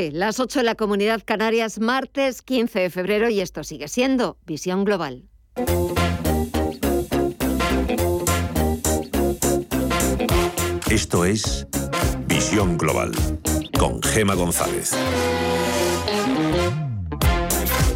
Las 8 en la Comunidad Canarias, martes 15 de febrero, y esto sigue siendo Visión Global. Esto es Visión Global con Gema González.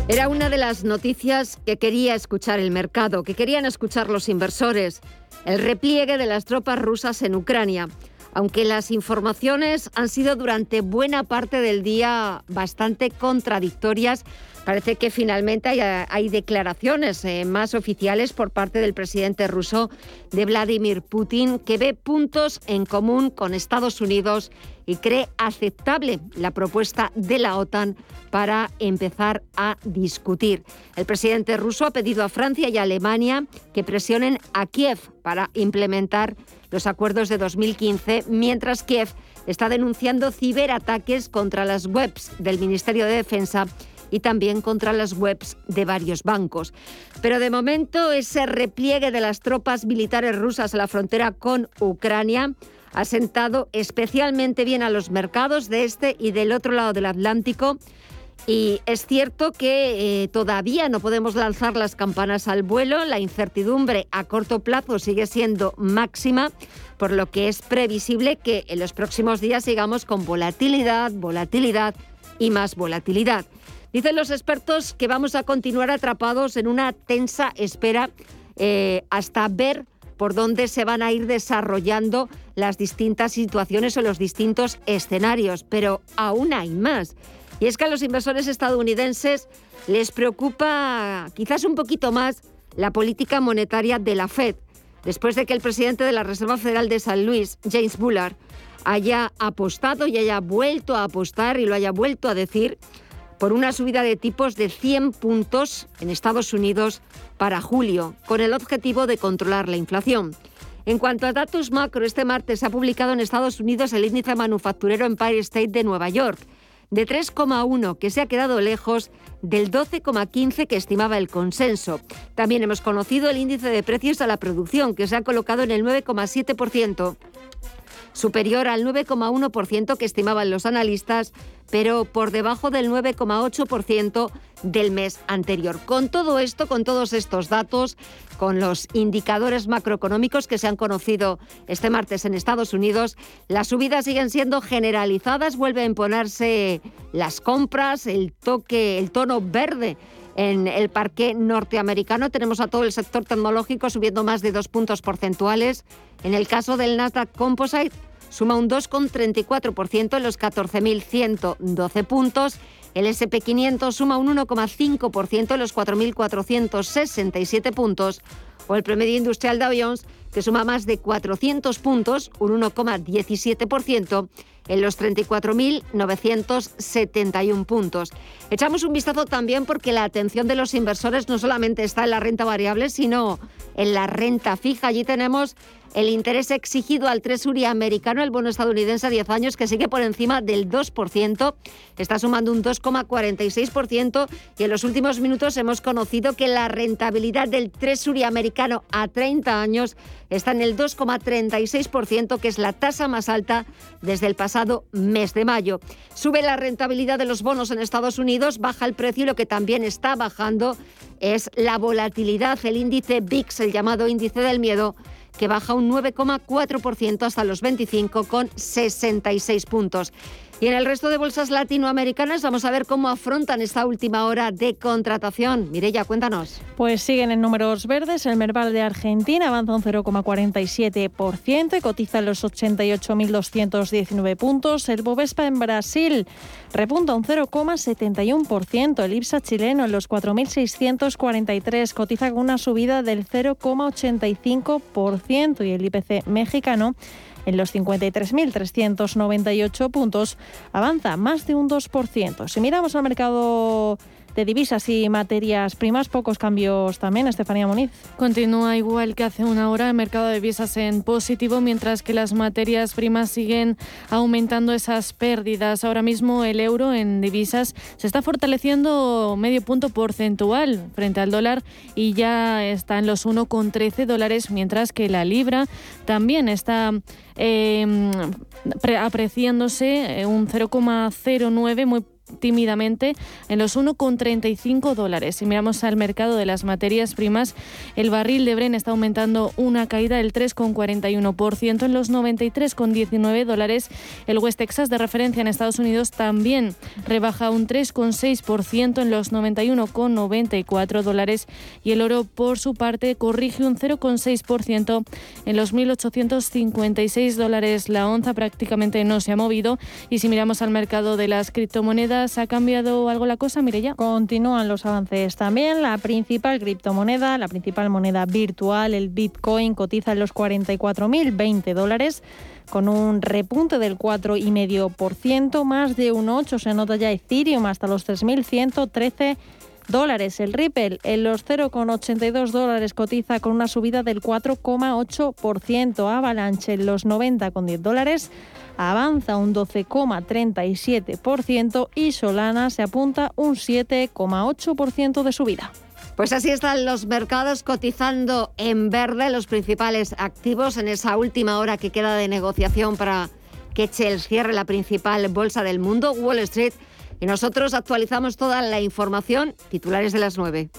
Era una de las noticias que quería escuchar el mercado, que querían escuchar los inversores, el repliegue de las tropas rusas en Ucrania aunque las informaciones han sido durante buena parte del día bastante contradictorias. Parece que finalmente hay, declaraciones eh, más oficiales por parte del presidente ruso de Vladimir Putin que ve puntos en común con Estados Unidos y cree aceptable la propuesta de la OTAN para empezar a discutir. El presidente ruso ha pedido a Francia y Alemania que presionen a Kiev para implementar los acuerdos de 2015, mientras Kiev está denunciando ciberataques contra las webs del Ministerio de Defensa y también contra las webs de varios bancos. Pero de momento ese repliegue de las tropas militares rusas a la frontera con Ucrania ha sentado especialmente bien a los mercados de este y del otro lado del Atlántico. Y es cierto que eh, todavía no podemos lanzar las campanas al vuelo, la incertidumbre a corto plazo sigue siendo máxima, por lo que es previsible que en los próximos días sigamos con volatilidad, volatilidad y más volatilidad. Dicen los expertos que vamos a continuar atrapados en una tensa espera eh, hasta ver por dónde se van a ir desarrollando las distintas situaciones o los distintos escenarios, pero aún hay más. Y es que a los inversores estadounidenses les preocupa quizás un poquito más la política monetaria de la Fed, después de que el presidente de la Reserva Federal de San Luis, James Bullard, haya apostado y haya vuelto a apostar y lo haya vuelto a decir por una subida de tipos de 100 puntos en Estados Unidos para julio, con el objetivo de controlar la inflación. En cuanto a datos macro, este martes se ha publicado en Estados Unidos el índice manufacturero Empire State de Nueva York, de 3,1, que se ha quedado lejos del 12,15 que estimaba el consenso. También hemos conocido el índice de precios a la producción, que se ha colocado en el 9,7% superior al 9,1% que estimaban los analistas, pero por debajo del 9,8% del mes anterior. Con todo esto, con todos estos datos, con los indicadores macroeconómicos que se han conocido este martes en Estados Unidos, las subidas siguen siendo generalizadas, vuelve a imponerse las compras, el toque, el tono verde en el parque norteamericano. Tenemos a todo el sector tecnológico subiendo más de dos puntos porcentuales. En el caso del Nasdaq Composite, suma un 2,34% en los 14.112 puntos. El SP500 suma un 1,5% en los 4.467 puntos. O el promedio industrial Dow Jones, que suma más de 400 puntos, un 1,17% en los 34.971 puntos. Echamos un vistazo también porque la atención de los inversores no solamente está en la renta variable, sino en la renta fija. Allí tenemos el interés exigido al Treasury americano, el bono estadounidense a 10 años, que sigue por encima del 2%, está sumando un 2,46% y en los últimos minutos hemos conocido que la rentabilidad del Treasury americano a 30 años está en el 2,36%, que es la tasa más alta desde el pasado mes de mayo. Sube la rentabilidad de los bonos en Estados Unidos, baja el precio y lo que también está bajando es la volatilidad, el índice VIX, el llamado índice del miedo, que baja un 9,4% hasta los 25,66 puntos. Y en el resto de bolsas latinoamericanas vamos a ver cómo afrontan esta última hora de contratación. Mireya, cuéntanos. Pues siguen en números verdes. El Merval de Argentina avanza un 0,47% y cotiza en los 88.219 puntos. El Bovespa en Brasil repunta un 0,71%. El IPSA chileno en los 4.643 cotiza con una subida del 0,85% y el IPC mexicano en los 53.398 puntos avanza más de un 2%. Si miramos al mercado de divisas y materias primas. Pocos cambios también, Estefanía Muniz. Continúa igual que hace una hora el mercado de divisas en positivo, mientras que las materias primas siguen aumentando esas pérdidas. Ahora mismo el euro en divisas se está fortaleciendo medio punto porcentual frente al dólar y ya está en los 1,13 dólares, mientras que la libra también está eh, apreciándose un 0,09 muy tímidamente en los 1,35 dólares. Si miramos al mercado de las materias primas, el barril de Bren está aumentando una caída del 3,41% en los 93,19 dólares. El West Texas de referencia en Estados Unidos también rebaja un 3,6% en los 91,94 dólares y el oro por su parte corrige un 0,6% en los 1.856 dólares. La onza prácticamente no se ha movido y si miramos al mercado de las criptomonedas, ¿Ha cambiado algo la cosa, ya Continúan los avances también. La principal criptomoneda, la principal moneda virtual, el Bitcoin, cotiza en los 44.020 dólares con un repunte del 4,5%, más de un 8 se nota ya Ethereum hasta los 3.113 dólares. El Ripple en los 0,82 dólares cotiza con una subida del 4,8%. Avalanche en los 90,10 dólares avanza un 12,37% y Solana se apunta un 7,8% de subida. Pues así están los mercados cotizando en verde los principales activos en esa última hora que queda de negociación para que eche el cierre la principal bolsa del mundo, Wall Street. Y nosotros actualizamos toda la información, titulares de las 9.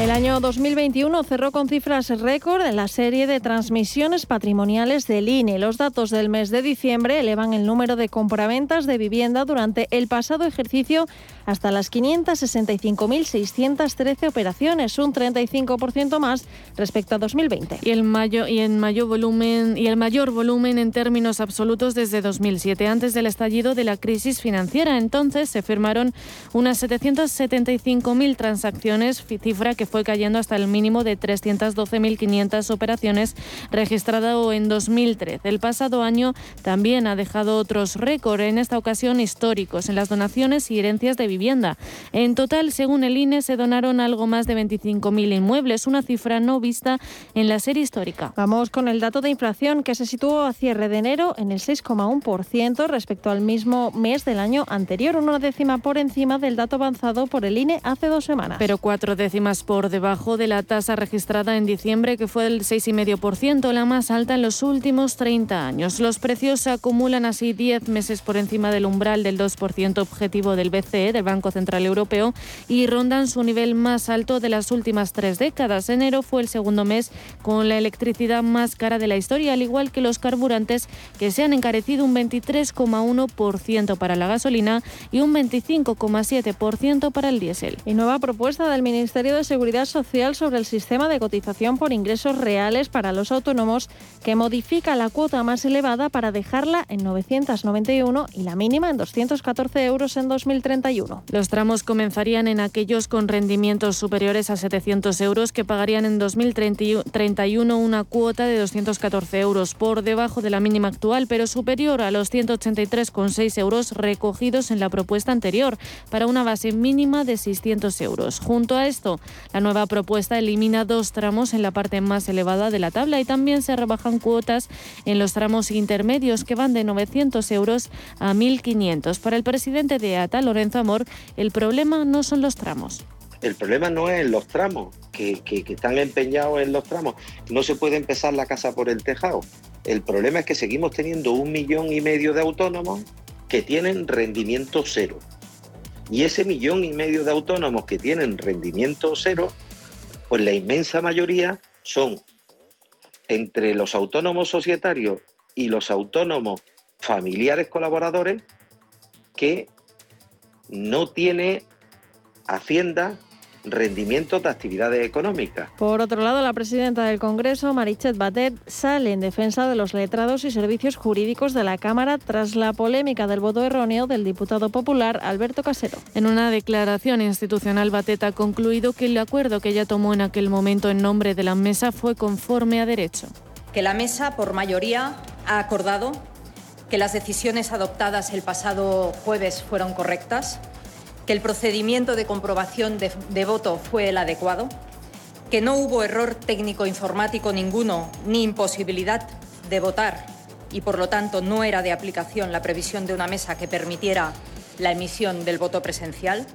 El año 2021 cerró con cifras récord en la serie de transmisiones patrimoniales del INE. Los datos del mes de diciembre elevan el número de compraventas de vivienda durante el pasado ejercicio hasta las 565.613 operaciones, un 35% más respecto a 2020. Y el mayo y en mayor volumen y el mayor volumen en términos absolutos desde 2007, antes del estallido de la crisis financiera. Entonces se firmaron unas 775.000 transacciones, cifra que fue cayendo hasta el mínimo de 312.500 operaciones registrado en 2013. El pasado año también ha dejado otros récords, en esta ocasión históricos, en las donaciones y herencias de vivienda. En total, según el INE, se donaron algo más de 25.000 inmuebles, una cifra no vista en la serie histórica. Vamos con el dato de inflación que se situó a cierre de enero en el 6,1% respecto al mismo mes del año anterior, una décima por encima del dato avanzado por el INE hace dos semanas. Pero cuatro décimas por debajo de la tasa registrada en diciembre, que fue del 6,5%, la más alta en los últimos 30 años. Los precios se acumulan así 10 meses por encima del umbral del 2% objetivo del BCE, del Banco Central Europeo, y rondan su nivel más alto de las últimas tres décadas. Enero fue el segundo mes con la electricidad más cara de la historia, al igual que los carburantes, que se han encarecido un 23,1% para la gasolina y un 25,7% para el diésel. Y nueva propuesta del Ministerio de Seguridad Social sobre el sistema de cotización por ingresos reales para los autónomos que modifica la cuota más elevada para dejarla en 991 y la mínima en 214 euros en 2031. Los tramos comenzarían en aquellos con rendimientos superiores a 700 euros que pagarían en 2031 una cuota de 214 euros por debajo de la mínima actual, pero superior a los 183,6 euros recogidos en la propuesta anterior para una base mínima de 600 euros. Junto a esto, la nueva propuesta elimina dos tramos en la parte más elevada de la tabla y también se rebajan cuotas en los tramos intermedios que van de 900 euros a 1.500. Para el presidente de ATA, Lorenzo Amor, el problema no son los tramos. El problema no es los tramos, que, que, están empeñados en los tramos. No se puede empezar la casa por el tejado. El problema es que seguimos teniendo un millón y medio de autónomos que tienen rendimiento cero. Y ese millón y medio de autónomos que tienen rendimiento cero, pues la inmensa mayoría son entre los autónomos societarios y los autónomos familiares colaboradores que no tiene Hacienda rendimientos de actividades económicas. Por otro lado, la presidenta del Congreso, Marichet Batet, sale en defensa de los letrados y servicios jurídicos de la Cámara tras la polémica del voto erróneo del diputado popular Alberto Casero. En una declaración institucional, Batet ha concluido que el acuerdo que ella tomó en aquel momento en nombre de la mesa fue conforme a derecho. Que la mesa, por mayoría, ha acordado que las decisiones adoptadas el pasado jueves fueron correctas, que el procedimiento de comprobación de, voto fue el adecuado, que no hubo error técnico informático ninguno ni imposibilidad de votar y, por lo tanto, no era de aplicación la previsión de una mesa que permitiera la emisión del voto presencial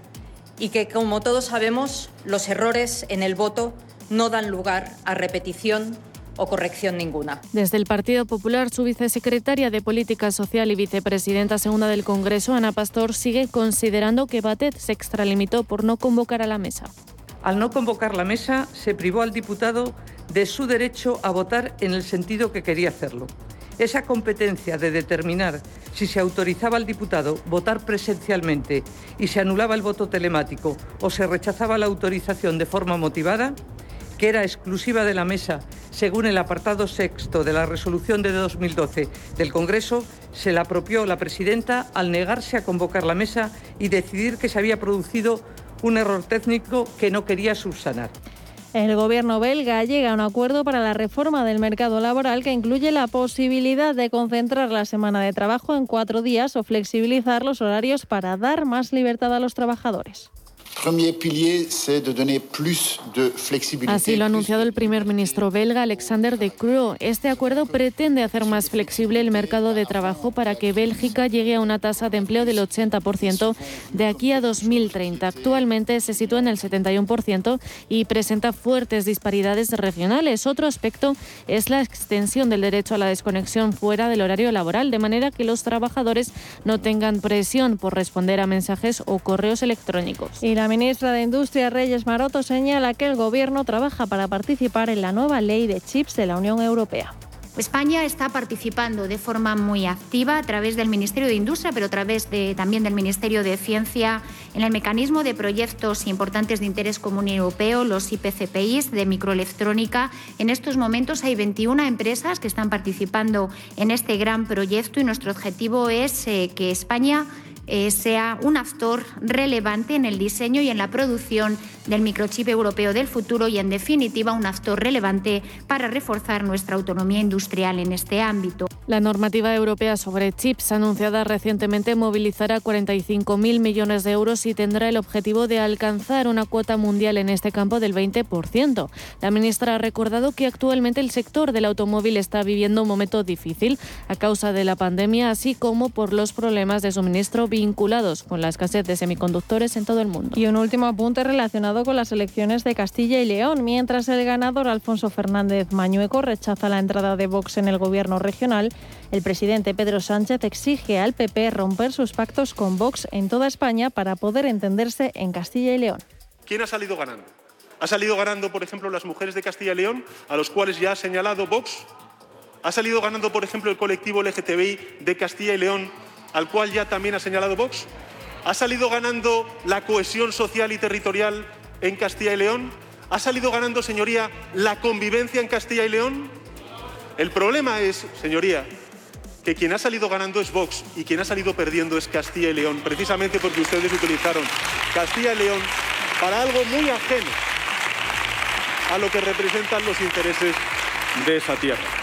y que, como todos sabemos, los errores en el voto no dan lugar a repetición o corrección ninguna. Desde el Partido Popular, su vicesecretaria de Política Social y vicepresidenta segunda del Congreso, Ana Pastor, sigue considerando que Batet se extralimitó por no convocar a la mesa. Al no convocar la mesa, se privó al diputado de su derecho a votar en el sentido que quería hacerlo. Esa competencia de determinar si se autorizaba al diputado votar presencialmente y se anulaba el voto telemático o se rechazaba la autorización de forma motivada, que era exclusiva de la mesa según el apartado sexto de la resolución de 2012 del Congreso, se la apropió la presidenta al negarse a convocar la mesa y decidir que se había producido un error técnico que no quería subsanar. El gobierno belga llega a un acuerdo para la reforma del mercado laboral que incluye la posibilidad de concentrar la semana de trabajo en cuatro días o flexibilizar los horarios para dar más libertad a los trabajadores. Así lo ha anunciado el primer ministro belga Alexander De Croo. Este acuerdo pretende hacer más flexible el mercado de trabajo para que Bélgica llegue a una tasa de empleo del 80% de aquí a 2030. Actualmente se sitúa en el 71% y presenta fuertes disparidades regionales. Otro aspecto es la extensión del derecho a la desconexión fuera del horario laboral, de manera que los trabajadores no tengan presión por responder a mensajes o correos electrónicos. La ministra de Industria, Reyes Maroto, señala que el Gobierno trabaja para participar en la nueva ley de chips de la Unión Europea. España está participando de forma muy activa a través del Ministerio de Industria, pero también del Ministerio de Ciencia en el mecanismo de proyectos importantes de interés común europeo, los IPCPIs de microelectrónica. En estos momentos hay 21 empresas que están participando en este gran proyecto y nuestro objetivo es eh, que España eh, sea un actor relevante en el diseño y en la producción del microchip europeo del futuro y, en definitiva, un actor relevante para reforzar nuestra autonomía industrial en este ámbito. La normativa europea sobre chips anunciada recientemente movilizará 45.000 millones de euros y tendrá el objetivo de alcanzar una cuota mundial en este campo del 20%. La ministra ha recordado que actualmente el sector del automóvil está viviendo un momento difícil a causa de la pandemia, así como por los problemas de suministro vinculados con la escasez de semiconductores en todo el mundo. Y un último apunte relacionado con las elecciones de Castilla y León. Mientras el ganador Alfonso Fernández Mañueco rechaza la entrada de Vox en el gobierno regional, el presidente Pedro Sánchez exige al PP romper sus pactos con Vox en toda España para poder entenderse en Castilla y León. ¿Quién ha salido ganando? ¿Ha salido ganando, por ejemplo, las mujeres de Castilla y León, a los cuales ya ha señalado Vox? ¿Ha salido ganando, por ejemplo, el colectivo LGTBI de Castilla y León, al cual ya también ha señalado Vox? ¿Ha salido ganando la cohesión social y territorial en Castilla y León? ¿Ha salido ganando, señoría, la convivencia en Castilla y León? El problema es, señoría, que quien ha salido ganando es Vox y quien ha salido perdiendo es Castilla y León, precisamente porque ustedes utilizaron Castilla y León para algo muy ajeno a lo que representan los intereses de esa tierra.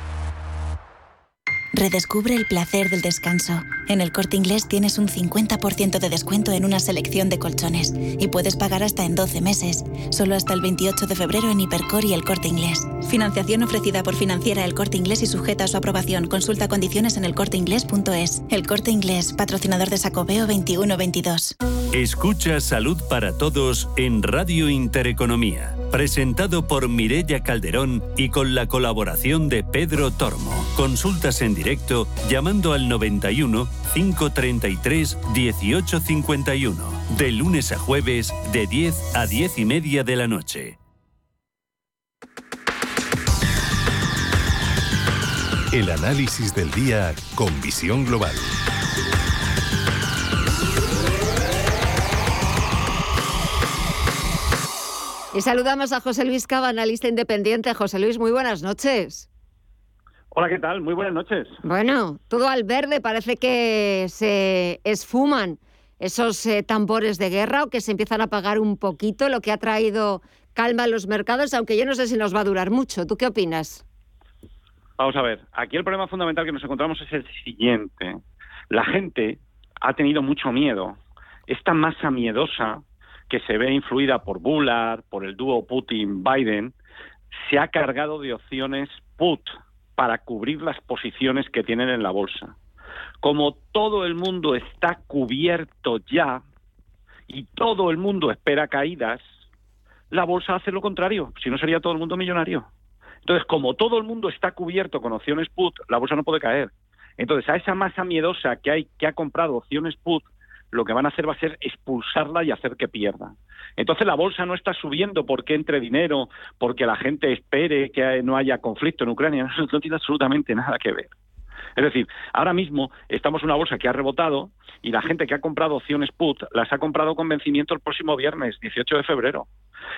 Redescubre el placer del descanso. En el corte inglés tienes un 50% de descuento en una selección de colchones y puedes pagar hasta en 12 meses, solo hasta el 28 de febrero en Hipercor y el corte inglés. Financiación ofrecida por financiera el corte inglés y sujeta a su aprobación. Consulta condiciones en elcorteinglés.es. El corte inglés, patrocinador de Sacobeo 2122. Escucha Salud para Todos en Radio Intereconomía. Presentado por Mirella Calderón y con la colaboración de Pedro Tormo. Consultas en directo llamando al 91 533 1851, de lunes a jueves de 10 a 10 y media de la noche. El análisis del día con visión global. Y saludamos a José Luis Cava, analista independiente. José Luis, muy buenas noches. Hola, ¿qué tal? Muy buenas noches. Bueno, todo al verde, parece que se esfuman esos eh, tambores de guerra o que se empiezan a apagar un poquito, lo que ha traído calma a los mercados, aunque yo no sé si nos va a durar mucho. ¿Tú qué opinas? Vamos a ver, aquí el problema fundamental que nos encontramos es el siguiente. La gente ha tenido mucho miedo. Esta masa miedosa que se ve influida por Bullard, por el dúo Putin-Biden, se ha cargado de opciones put, para cubrir las posiciones que tienen en la bolsa. Como todo el mundo está cubierto ya y todo el mundo espera caídas, la bolsa hace lo contrario, si no sería todo el mundo millonario. Entonces, como todo el mundo está cubierto con opciones put, la bolsa no puede caer. Entonces, a esa masa miedosa que hay que ha comprado opciones put, lo que van a hacer va a ser expulsarla y hacer que pierda. Entonces la bolsa no está subiendo porque entre dinero, porque la gente espere que no haya conflicto en Ucrania, eso no tiene absolutamente nada que ver. Es decir, ahora mismo estamos en una bolsa que ha rebotado y la gente que ha comprado opciones put las ha comprado con vencimiento el próximo viernes, 18 de febrero.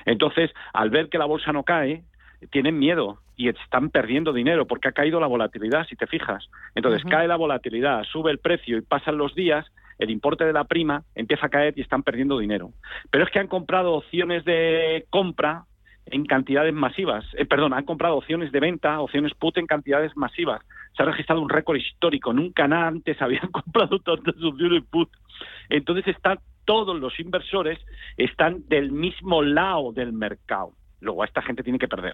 Entonces, al ver que la bolsa no cae, tienen miedo y están perdiendo dinero porque ha caído la volatilidad, si te fijas. Entonces, cae la volatilidad, sube el precio y pasan los días el importe de la prima empieza a caer y están perdiendo dinero. Pero es que han comprado opciones de compra en cantidades masivas. Eh, perdón, han comprado opciones de venta, opciones put en cantidades masivas. Se ha registrado un récord histórico. Nunca antes habían comprado tantas opciones put. Entonces están todos los inversores están del mismo lado del mercado. Luego a esta gente tiene que perder.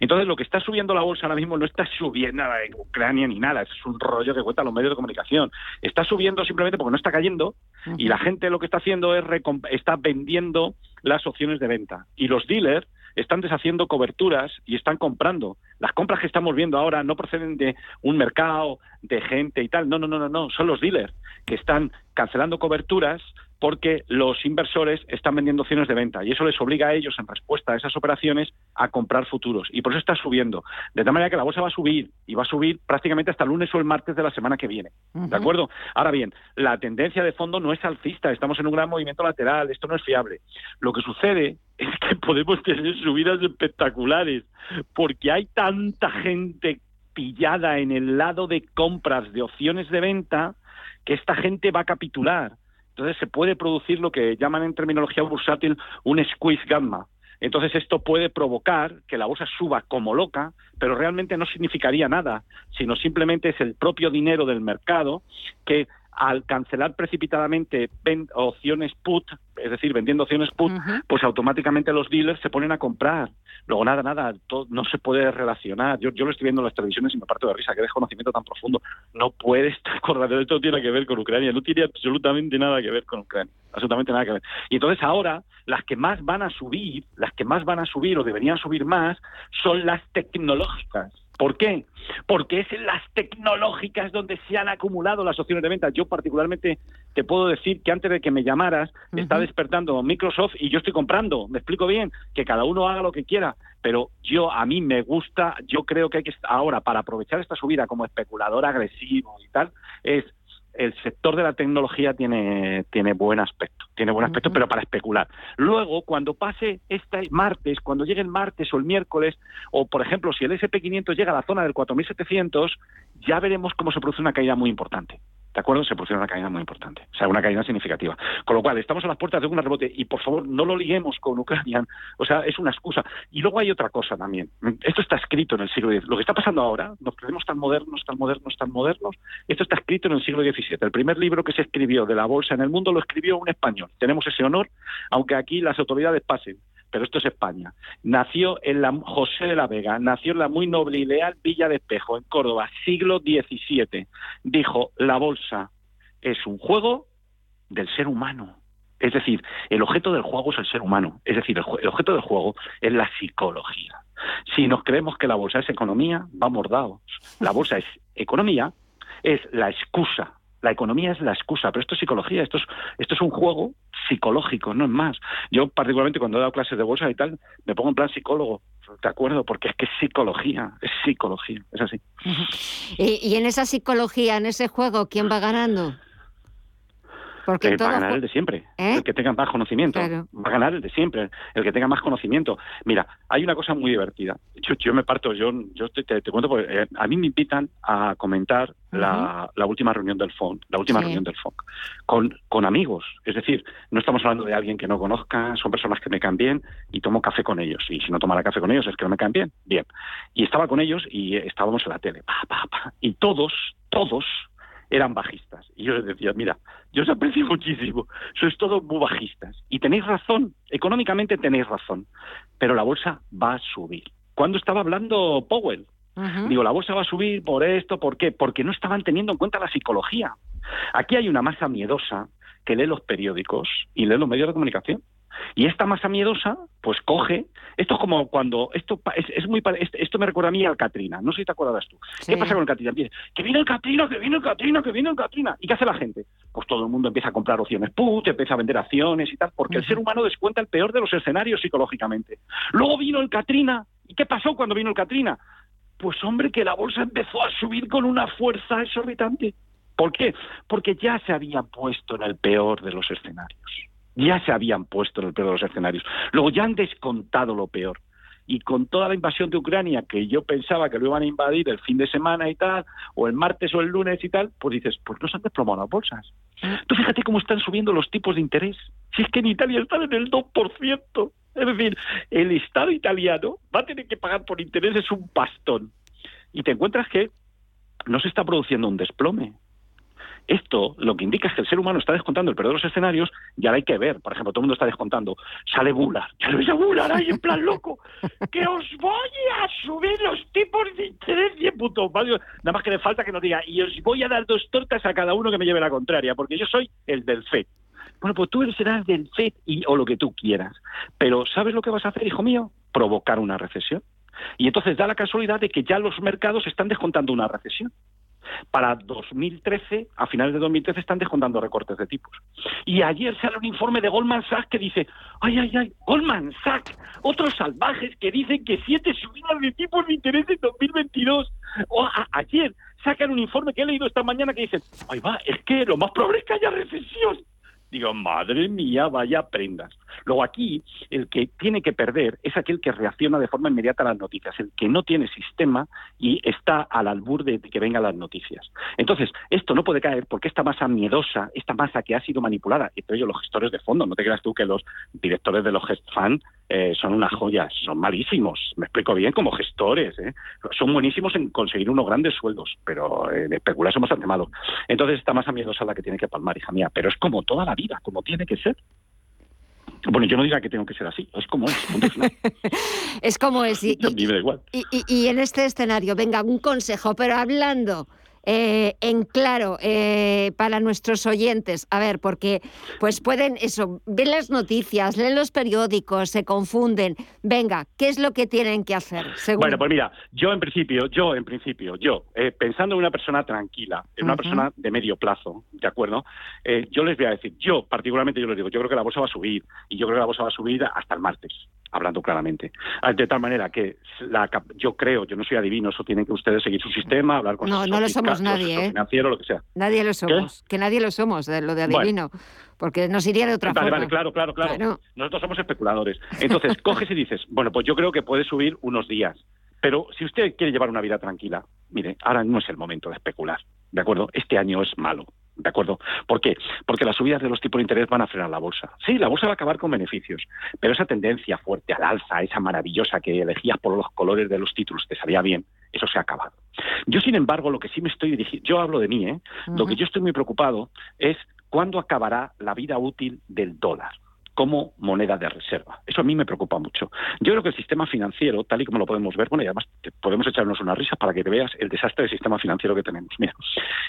Entonces lo que está subiendo la bolsa ahora mismo no está subiendo en Ucrania ni nada, es un rollo que cuentan los medios de comunicación. Está subiendo simplemente porque no está cayendo y la gente lo que está haciendo es está vendiendo las opciones de venta. Y los dealers están deshaciendo coberturas y están comprando. Las compras que estamos viendo ahora no proceden de un mercado, de gente y tal. No, no, no, no, no. Son los dealers que están cancelando coberturas porque los inversores están vendiendo opciones de venta y eso les obliga a ellos, en respuesta a esas operaciones, a comprar futuros. Y por eso está subiendo. De tal manera que la bolsa va a subir y va a subir prácticamente hasta el lunes o el martes de la semana que viene. ¿De acuerdo? Ahora bien, la tendencia de fondo no es alcista, estamos en un gran movimiento lateral, esto no es fiable. Lo que sucede es que podemos tener subidas espectaculares porque hay tanta gente pillada en el lado de compras de opciones de venta que esta gente va a capitular entonces se puede producir lo que llaman en terminología bursátil un squeeze gamma. Entonces esto puede provocar que la bolsa suba como loca, pero realmente no significaría nada, sino simplemente es el propio dinero del mercado que al cancelar precipitadamente opciones put, es decir, vendiendo opciones put, pues automáticamente los dealers se ponen a comprar. Luego, nada, nada, no se puede relacionar. Yo, yo lo estoy viendo en las televisiones y me parto de risa, que desconocimiento tan profundo. No puede estar con esto tiene que ver con Ucrania, no tiene absolutamente nada que ver con Ucrania, absolutamente nada que ver. Y entonces ahora, las que más van a subir, las que más van a subir o deberían subir más, son las tecnológicas ¿Por qué? Porque es en las tecnológicas donde se han acumulado las opciones de venta. Yo particularmente te puedo decir que antes de que me llamaras está despertando Microsoft y yo estoy comprando. Me explico bien, que cada uno haga lo que quiera, pero yo a mí me gusta, yo creo que hay que ahora para aprovechar esta subida como especulador agresivo y tal es el sector de la tecnología tiene, tiene buen aspecto, tiene buen aspecto, pero para especular. Luego, cuando pase este martes, cuando llegue el martes o el miércoles, o por ejemplo, si el SP500 llega a la zona del 4700, ya veremos cómo se produce una caída muy importante. ¿De acuerdo? Se produce una caída muy importante, o sea, una caída significativa. Con lo cual, estamos a las puertas de un rebote y, por favor, no lo liguemos con Ucrania. O sea, es una excusa. Y luego hay otra cosa también. Esto está escrito en el siglo XVII. Lo que está pasando ahora, nos creemos tan modernos, tan modernos, tan modernos, esto está escrito en el siglo XVII. El primer libro que se escribió de la bolsa en el mundo lo escribió un español. Tenemos ese honor, aunque aquí las autoridades pasen pero esto es España. Nació en la José de la Vega, nació en la muy noble y Villa de Espejo, en Córdoba, siglo XVII. Dijo, la bolsa es un juego del ser humano. Es decir, el objeto del juego es el ser humano. Es decir, el, objeto del juego es la psicología. Si nos creemos que la bolsa es economía, vamos dados. La bolsa es economía, es la excusa la economía es la excusa, pero esto es psicología, esto es, esto es un juego psicológico, no es más. Yo particularmente cuando he dado clases de bolsa y tal, me pongo en plan psicólogo, ¿de acuerdo? Porque es que es psicología, es psicología, es así. y, en esa psicología, en ese juego, ¿quién va ganando? Porque eh, todo va a ganar el de siempre, ¿Eh? el que tenga más conocimiento. Claro. Va a ganar el de siempre, el que tenga más conocimiento. Mira, hay una cosa muy divertida. Yo, yo me parto, yo, yo te, te- te cuento, porque eh, a mí me invitan a comentar la, la última reunión del FONC, la última Sí. reunión del FONC, con, con amigos. Es decir, no estamos hablando de alguien que no conozca, son personas que me caen bien y tomo café con ellos. Y si no tomara café con ellos es que no me caen bien. Bien. Y estaba con ellos y estábamos en la tele. Pa, pa, pa. Y todos, todos eran bajistas. Y yo les decía, mira, yo os aprecio muchísimo, sois todos muy bajistas. Y tenéis razón, económicamente tenéis razón, pero la bolsa va a subir. ¿Cuándo estaba hablando Powell? Digo, la bolsa va a subir por esto, ¿por qué? Porque no estaban teniendo en cuenta la psicología. Aquí hay una masa miedosa que lee los periódicos y lee los medios de comunicación. Y esta masa miedosa, pues coge. Esto es como cuando. Esto es, es muy. Esto, me recuerda a mí al Katrina. No sé si te acuerdas tú. ¿Qué pasa con el Katrina? Empieza, Que viene el Katrina, que viene el Katrina, que viene el Katrina. ¿Y qué hace la gente? Pues todo el mundo empieza a comprar opciones put, empieza a vender acciones y tal, porque el ser humano descuenta el peor de los escenarios psicológicamente. Luego vino el Katrina. ¿Y qué pasó cuando vino el Katrina? Pues hombre, que la bolsa empezó a subir con una fuerza exorbitante. ¿Por qué? Porque ya se habían puesto en el peor de los escenarios. Ya se habían puesto en el peor de los escenarios. Luego ya han descontado lo peor. Y con toda la invasión de Ucrania, que yo pensaba que lo iban a invadir el fin de semana y tal, o el martes o el lunes y tal, pues dices, pues no se han desplomado las bolsas. Tú fíjate cómo están subiendo los tipos de interés. Si es que en Italia están en el 2%. Es decir, el Estado italiano va a tener que pagar por intereses un pastón. Y te encuentras que no se está produciendo un desplome. Esto lo que indica es que el ser humano está descontando el peor de los escenarios y ahora hay que ver. Por ejemplo, todo el mundo está descontando. Sale Bular. Ya lo ves a Bular ahí en plan loco. Que os voy a subir los tipos de interés 10 puntos. Vale, Nada más que le falta que nos diga y os voy a dar dos tortas a cada uno que me lleve la contraria, porque yo soy el del FED. Bueno, pues tú serás del FED y, o lo que tú quieras. Pero ¿sabes lo que vas a hacer, hijo mío? Provocar una recesión. Y entonces da la casualidad de que ya los mercados están descontando una recesión. Para 2013, a finales de 2013, están descontando recortes de tipos. Y ayer sale un informe de Goldman Sachs que dice, ay, ay, ay, Goldman Sachs, otros salvajes que dicen que siete subidas de tipos de interés en 2022. O ayer sacan un informe que he leído esta mañana que dice, ay, va, es que lo más probable es que haya recesión. Digo, madre mía, vaya prendas. Luego aquí, el que tiene que perder es aquel que reacciona de forma inmediata a las noticias, el que no tiene sistema y está al albur de que vengan las noticias. Entonces, esto no puede caer porque esta masa miedosa, esta masa que ha sido manipulada, entre ellos los gestores de fondo, no te creas tú que los directores de los hedge fund eh, son unas joyas, son malísimos, me explico bien, como gestores, ¿eh? son buenísimos en conseguir unos grandes sueldos, pero en especular son bastante malos. Entonces, esta masa miedosa es la que tiene que palmar, hija mía, pero es como toda la vida, como tiene que ser. Bueno, yo no diga que tengo que ser así, es como es. Es como es. Y, A mí me da igual. y- y- y en este escenario, venga, un consejo, pero hablando eh, en claro eh, para nuestros oyentes. A ver, porque pues pueden eso, ven las noticias, leen los periódicos, se confunden. Venga, ¿qué es lo que tienen que hacer? Según... Bueno, pues mira, yo en principio, yo en principio, yo, eh, pensando en una persona tranquila, en una persona de medio plazo, ¿de acuerdo? Eh, yo les voy a decir, yo particularmente yo les digo, yo creo que la bolsa va a subir y yo creo que la bolsa va a subir hasta el martes, hablando claramente. Ah, De tal manera que la yo creo, yo no soy adivino, eso tienen que ustedes seguir su sistema, hablar con No, no lo somos nadie, ¿eh? financiero, lo que sea. Nadie lo somos, que nadie lo somos, de lo de Bueno. adivino, porque nos iría de otra Vale, forma. vale, claro, claro, claro, Claro. Nosotros somos especuladores. Entonces, coges y dices, bueno, pues yo creo que puede subir unos días. Pero si usted quiere llevar una vida tranquila, mire, ahora no es el momento de especular, ¿de acuerdo? Este año es malo, ¿de acuerdo? ¿Por qué? Porque las subidas de los tipos de interés van a frenar la bolsa. Sí, la bolsa va a acabar con beneficios, pero esa tendencia fuerte al alza, esa maravillosa que elegías por los colores de los títulos, te salía bien, eso se ha acabado. Yo, sin embargo, lo que sí me estoy dirigiendo, yo hablo de mí, ¿eh? Lo que yo estoy muy preocupado es cuándo acabará la vida útil del dólar como moneda de reserva. Eso a mí me preocupa mucho. Yo creo que el sistema financiero, tal y como lo podemos ver, bueno, y además te- podemos echarnos una risa para que te veas el desastre del sistema financiero que tenemos. Mira,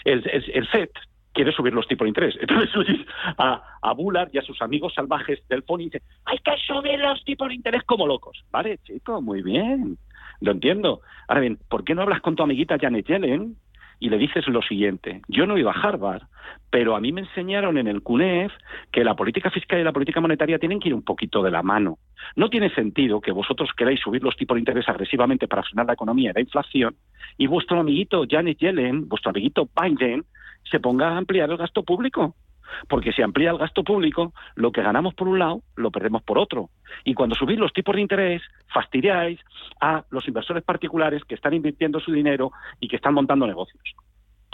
el, el- FED quiere subir los tipos de interés. Entonces a, a Bullard y a sus amigos salvajes del fondo y dice, hay que subir los tipos de interés como locos. Vale, chico, muy bien. Lo entiendo. Ahora bien, ¿por qué no hablas con tu amiguita Janet Yellen y le dices lo siguiente? Yo no ido a Harvard, pero a mí me enseñaron en el CUNEF que la política fiscal y la política monetaria tienen que ir un poquito de la mano. No tiene sentido que vosotros queráis subir los tipos de interés agresivamente para frenar la economía y la inflación y vuestro amiguito Janet Yellen, vuestro amiguito Biden, se ponga a ampliar el gasto público. Porque si amplía el gasto público, lo que ganamos por un lado, lo perdemos por otro. Y cuando subís los tipos de interés, fastidiáis a los inversores particulares que están invirtiendo su dinero y que están montando negocios.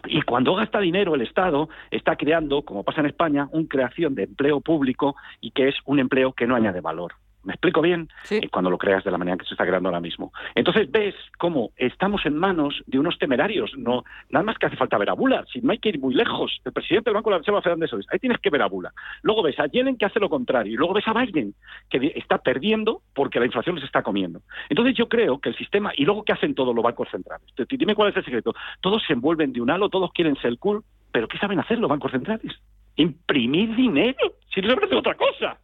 Y cuando gasta dinero el Estado está creando, como pasa en España, una creación de empleo público y que es un empleo que no añade valor. ¿Me explico bien? Eh, cuando lo creas de la manera que se está creando ahora mismo. Entonces ves cómo estamos en manos de unos temerarios. No, nada más que hace falta ver a Bula. Si no hay que ir muy lejos. El presidente del Banco de la Reserva Federal de Soles. Ahí tienes que ver a Bula. Luego ves a Yellen que hace lo contrario. Y luego ves a Biden que está perdiendo porque la inflación les está comiendo. Entonces yo creo que el sistema... Y luego ¿qué hacen todos los bancos centrales? Dime cuál es el secreto. Todos se envuelven de un halo, todos quieren ser cool. ¿Pero qué saben hacer los bancos centrales? Imprimir dinero. Si no se hacer otra cosa.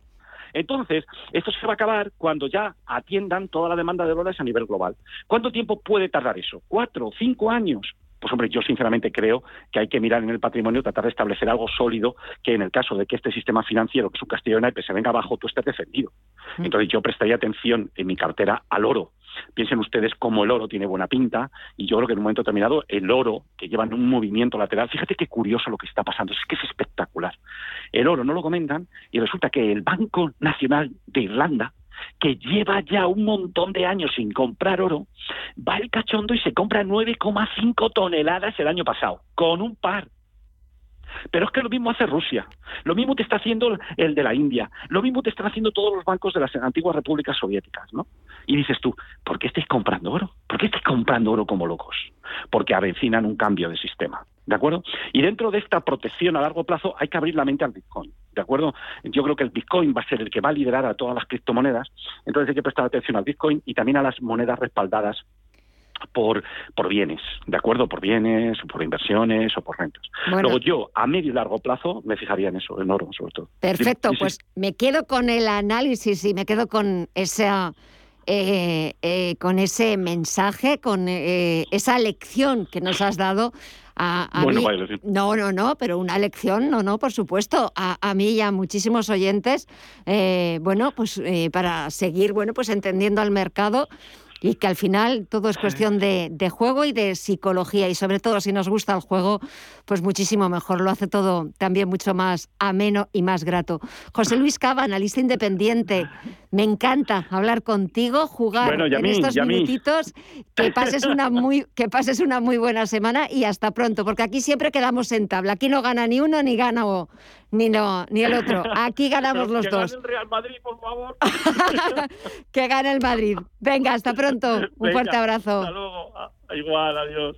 Entonces, esto se va a acabar cuando ya atiendan toda la demanda de dólares a nivel global. ¿Cuánto tiempo puede tardar eso? ¿Cuatro? ¿Cinco años? Pues hombre, yo sinceramente creo que hay que mirar en el patrimonio, tratar de establecer algo sólido que en el caso de que este sistema financiero, que es un castillo de naipes, se venga abajo, tú estés defendido. Mm. Entonces yo prestaría atención en mi cartera al oro, Piensen ustedes cómo el oro tiene buena pinta y yo creo que en un momento determinado el oro, que lleva un movimiento lateral, fíjate qué curioso lo que está pasando, es que es espectacular. El oro no lo comentan y resulta que el Banco Nacional de Irlanda, que lleva ya un montón de años sin comprar oro, va el cachondo y se compra 9,5 toneladas el año pasado, con un par. Pero es que lo mismo hace Rusia, lo mismo te está haciendo el de la India, lo mismo te están haciendo todos los bancos de las antiguas repúblicas soviéticas, ¿no? Y dices tú, ¿por qué estáis comprando oro? ¿Por qué estáis comprando oro como locos? Porque avecinan un cambio de sistema, ¿de acuerdo? Y dentro de esta protección a largo plazo hay que abrir la mente al Bitcoin, ¿de acuerdo? Yo creo que el Bitcoin va a ser el que va a liderar a todas las criptomonedas, entonces hay que prestar atención al Bitcoin y también a las monedas respaldadas por, por bienes, ¿de acuerdo? Por bienes, por inversiones o por rentas. Luego yo, a medio y largo plazo, me fijaría en eso, en oro sobre todo. Perfecto, pues me quedo con el análisis y me quedo con esa... Eh, eh, con ese mensaje, con eh, esa lección que nos has dado a, bueno, mí. no, no, no, pero una lección, no, no, por supuesto, a, a mí y a muchísimos oyentes, bueno, pues para seguir, bueno, pues entendiendo al mercado y que al final todo es cuestión de, juego y de psicología. Y sobre todo si nos gusta el juego, pues muchísimo mejor, lo hace todo también mucho más ameno y más grato. José Luis Cava, analista independiente, me encanta hablar contigo, jugar en estos minutitos, que pases, una muy, que pases una muy buena semana y hasta pronto, porque aquí siempre quedamos en tabla, aquí no gana ni uno ni gana ni, no, ni el otro, aquí ganamos los dos. Que gane el Real Madrid, por favor. que gane el Madrid. Venga, hasta pronto. Un fuerte abrazo. Hasta luego. Ah, igual, adiós.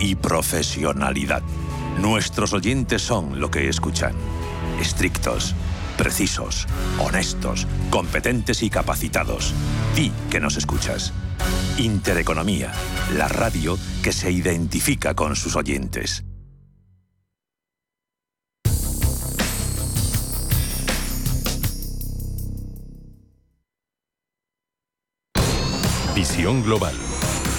y profesionalidad. Nuestros oyentes son lo que escuchan. Estrictos, precisos, honestos, competentes y capacitados. Di que nos escuchas. Intereconomía, la radio que se identifica con sus oyentes. Visión global.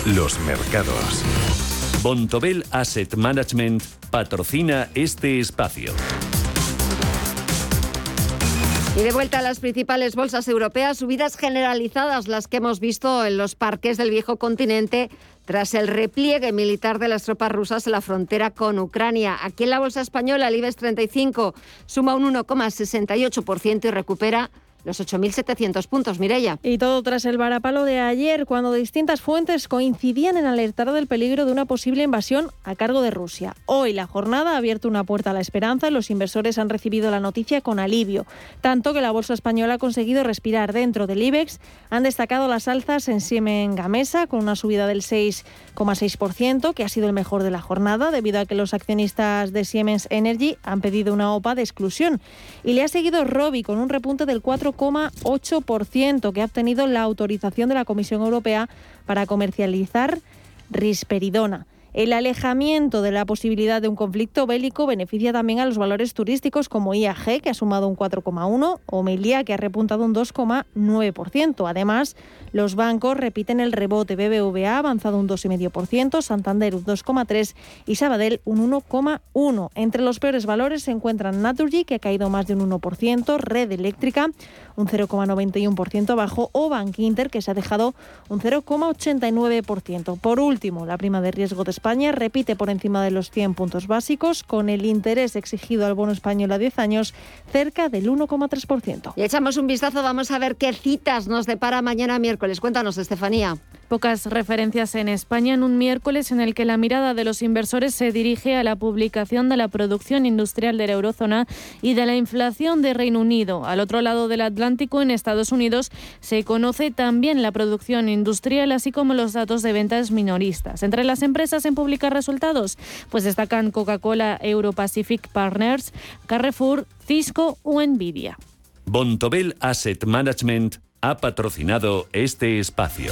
Los mercados. Bontobel Asset Management patrocina este espacio. Y de vuelta a las principales bolsas europeas, subidas generalizadas las que hemos visto en los parques del viejo continente tras el repliegue militar de las tropas rusas en la frontera con Ucrania. Aquí en la bolsa española, el IBEX 35 suma un 1,68% y recupera los 8.700 puntos, Mirella. Y todo tras el varapalo de ayer, cuando distintas fuentes coincidían en alertar del peligro de una posible invasión a cargo de Rusia. Hoy la jornada ha abierto una puerta a la esperanza y los inversores han recibido la noticia con alivio. Tanto que la bolsa española ha conseguido respirar dentro del IBEX. Han destacado las alzas en Siemens Gamesa con una subida del 6,6%, que ha sido el mejor de la jornada debido a que los accionistas de Siemens Energy han pedido una OPA de exclusión. Y le ha seguido Robi con un repunte del 4 8% que ha obtenido la autorización de la Comisión Europea para comercializar risperidona. El alejamiento de la posibilidad de un conflicto bélico beneficia también a los valores turísticos como IAG, que ha sumado un 4,1%, o Melia, que ha repuntado un 2,9%. Además, los bancos repiten el rebote. BBVA ha avanzado un 2,5%, Santander un 2,3% y Sabadell un 1,1%. Entre los peores valores se encuentran Naturgy, que ha caído más de un 1%, Red Eléctrica un 0,91% abajo, o Bank Inter, que se ha dejado un 0,89%. Por último, la prima de riesgo de España repite por encima de los 100 puntos básicos, con el interés exigido al bono español a 10 años cerca del 1,3%. Y echamos un vistazo, vamos a ver qué citas nos depara mañana miércoles. Cuéntanos, Estefanía. Pocas referencias en España en un miércoles en el que la mirada de los inversores se dirige a la publicación de la producción industrial de la eurozona y de la inflación de Reino Unido. Al otro lado del Atlántico, en Estados Unidos, se conoce también la producción industrial, así como los datos de ventas minoristas. Entre las empresas en publicar resultados, pues destacan Coca-Cola, Euro-Pacific Partners, Carrefour, Cisco o Nvidia. Bontobel Asset Management ha patrocinado este espacio.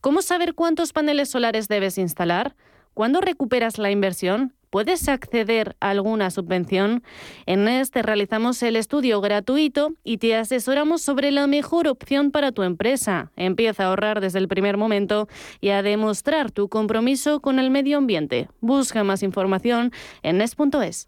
¿Cómo saber cuántos paneles solares debes instalar? ¿Cuándo recuperas la inversión? ¿Puedes acceder a alguna subvención? En este realizamos el estudio gratuito y te asesoramos sobre la mejor opción para tu empresa. Empieza a ahorrar desde el primer momento y a demostrar tu compromiso con el medio ambiente. Busca más información en nes.es.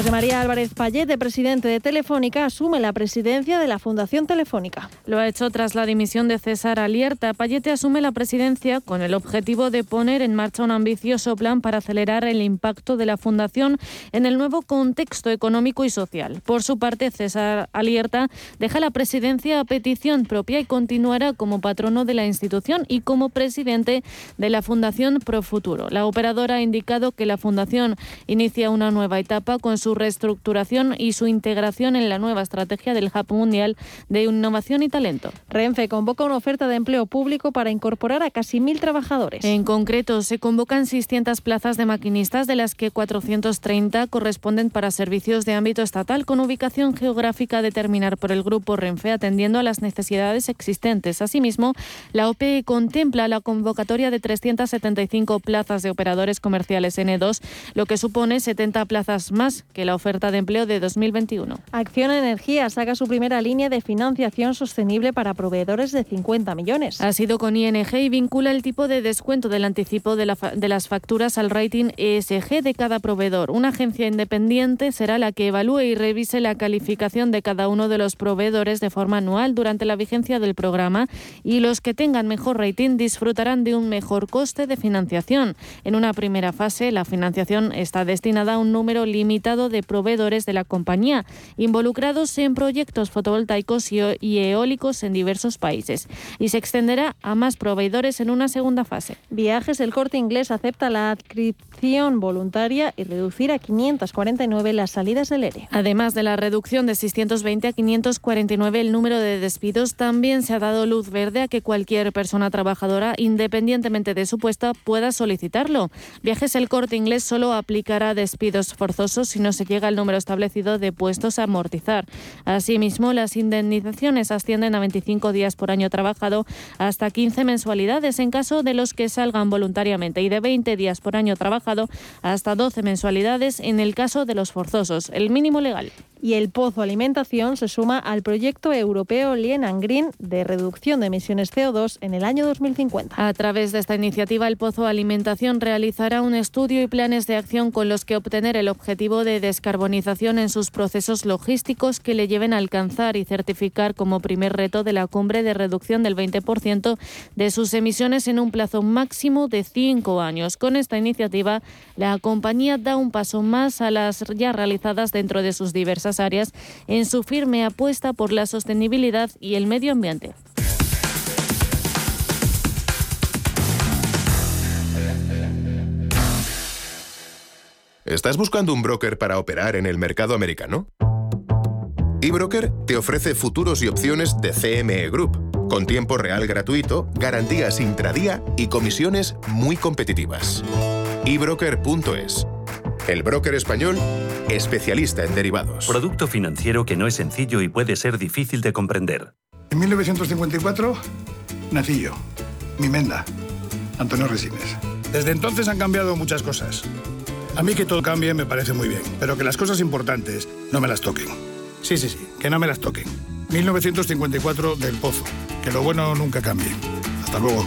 José María Álvarez Payete, presidente de Telefónica, asume la presidencia de la Fundación Telefónica. Lo ha hecho tras la dimisión de César Alierta. Payete asume la presidencia con el objetivo de poner en marcha un ambicioso plan para acelerar el impacto de la Fundación en el nuevo contexto económico y social. Por su parte, César Alierta deja la presidencia a petición propia y continuará como patrono de la institución y como presidente de la Fundación Profuturo. La operadora ha indicado que la Fundación inicia una nueva etapa con su reestructuración y su integración en la nueva estrategia del Hub Mundial de Innovación y Talento. Renfe convoca una oferta de empleo público para incorporar a casi mil trabajadores. En concreto, se convocan 600 plazas de maquinistas, de las que 430 corresponden para servicios de ámbito estatal con ubicación geográfica a determinar por el grupo Renfe, atendiendo a las necesidades existentes. Asimismo, la OPE contempla la convocatoria de 375 plazas de operadores comerciales N2, lo que supone 70 plazas más que la oferta de empleo de 2021. Acción Energía saca su primera línea de financiación sostenible para proveedores de 50 millones. Ha sido con ING y vincula el tipo de descuento del anticipo de, de las facturas al rating ESG de cada proveedor. Una agencia independiente será la que evalúe y revise la calificación de cada uno de los proveedores de forma anual durante la vigencia del programa y los que tengan mejor rating disfrutarán de un mejor coste de financiación. En una primera fase, la financiación está destinada a un número limitado de proveedores de la compañía involucrados en proyectos fotovoltaicos y eólicos en diversos países y se extenderá a más proveedores en una segunda fase. Viajes El Corte Inglés acepta la adscripción voluntaria y reducir a 549 las salidas del ERE. Además de la reducción de 620 a 549 el número de despidos, también se ha dado luz verde a que cualquier persona trabajadora, independientemente de su puesto, pueda solicitarlo. Viajes El Corte Inglés solo aplicará despidos forzosos si no se llega al número establecido de puestos a amortizar. Asimismo, las indemnizaciones ascienden a 25 días por año trabajado hasta 15 mensualidades en caso de los que salgan voluntariamente y de 20 días por año trabajado hasta 12 mensualidades en el caso de los forzosos, el mínimo legal. Y el Pozo Alimentación se suma al proyecto europeo Lien and Green de reducción de emisiones CO2 en el año 2050. A través de esta iniciativa, el Pozo Alimentación realizará un estudio y planes de acción con los que obtener el objetivo de descarbonización en sus procesos logísticos que le lleven a alcanzar y certificar como primer reto de la cumbre de reducción del 20% de sus emisiones en un plazo máximo de cinco años. Con esta iniciativa, la compañía da un paso más a las ya realizadas dentro de sus diversas áreas en su firme apuesta por la sostenibilidad y el medio ambiente. ¿Estás buscando un broker para operar en el mercado americano? eBroker te ofrece futuros y opciones de CME Group, con tiempo real gratuito, garantías intradía y comisiones muy competitivas. ebroker.es el broker español, especialista en derivados. Producto financiero que no es sencillo y puede ser difícil de comprender. En 1954 nací yo, mi menda, Antonio Resines. Desde entonces han cambiado muchas cosas. A mí que todo cambie me parece muy bien, pero que las cosas importantes no me las toquen. Sí, sí, sí, que no me las toquen. 1954 del Pozo. Que lo bueno nunca cambie. Hasta luego.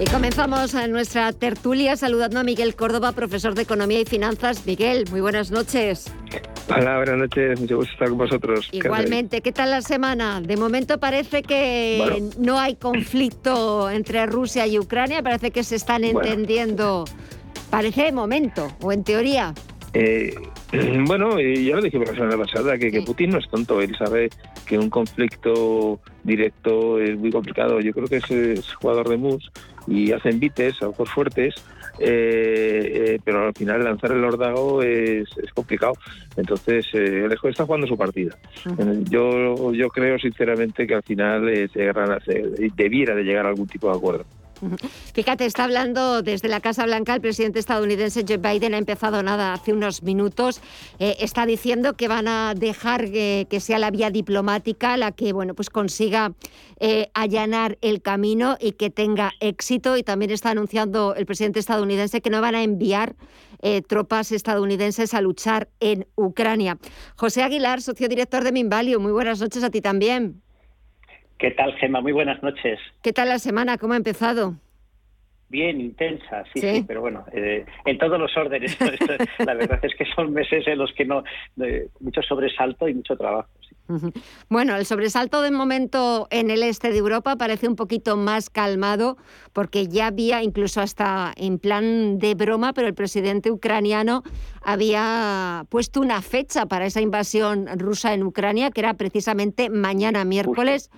Y comenzamos nuestra tertulia saludando a Miguel Córdoba, profesor de Economía y Finanzas. Miguel, muy buenas noches. Hola, buenas noches, mucho gusto estar con vosotros. Igualmente, ¿qué tal la semana? De momento parece que no hay conflicto entre Rusia y Ucrania, parece que se están entendiendo. Parece de momento, o en teoría. Eh, bueno, ya lo dijimos la semana pasada, que, que, Putin no es tonto, él sabe que un conflicto directo es muy complicado. Yo creo que es, jugador de mus y hacen envites, a mejor fuertes, eh, eh, pero al final lanzar el ordago es, complicado. Entonces, eh, el está jugando su partida. Yo, yo creo sinceramente que al final se debiera de llegar a algún tipo de acuerdo. Fíjate, está hablando desde la Casa Blanca el presidente estadounidense Joe Biden, ha empezado nada hace unos minutos, eh, está diciendo que van a dejar que sea la vía diplomática la que bueno, pues consiga eh, allanar el camino y que tenga éxito. Y también está anunciando el presidente estadounidense que no van a enviar eh, tropas estadounidenses a luchar en Ucrania. José Aguilar, socio director de Minvalio, muy buenas noches a ti también. ¿Qué tal, Gemma? Muy buenas noches. ¿Qué tal la semana? ¿Cómo ha empezado? Bien, intensa, sí, sí, pero bueno, eh, en todos los órdenes. la verdad es que son meses en los que no, mucho sobresalto y mucho trabajo. Bueno, el sobresalto de momento en el este de Europa parece un poquito más calmado porque ya había, incluso hasta en plan de broma, pero el presidente ucraniano había puesto una fecha para esa invasión rusa en Ucrania, que era precisamente mañana miércoles.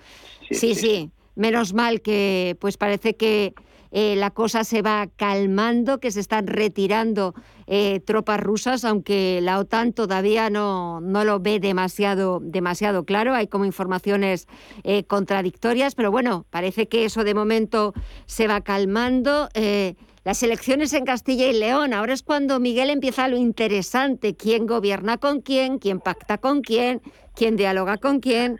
sí, sí, menos mal que pues parece que eh, la cosa se va calmando, que se están retirando eh, tropas rusas, aunque la OTAN todavía no, no lo ve demasiado, demasiado claro. Hay como informaciones eh, contradictorias, pero bueno, parece que eso de momento se va calmando. las elecciones en Castilla y León, ahora es cuando Miguel empieza lo interesante, quién gobierna con quién, quién pacta con quién, quién dialoga con quién.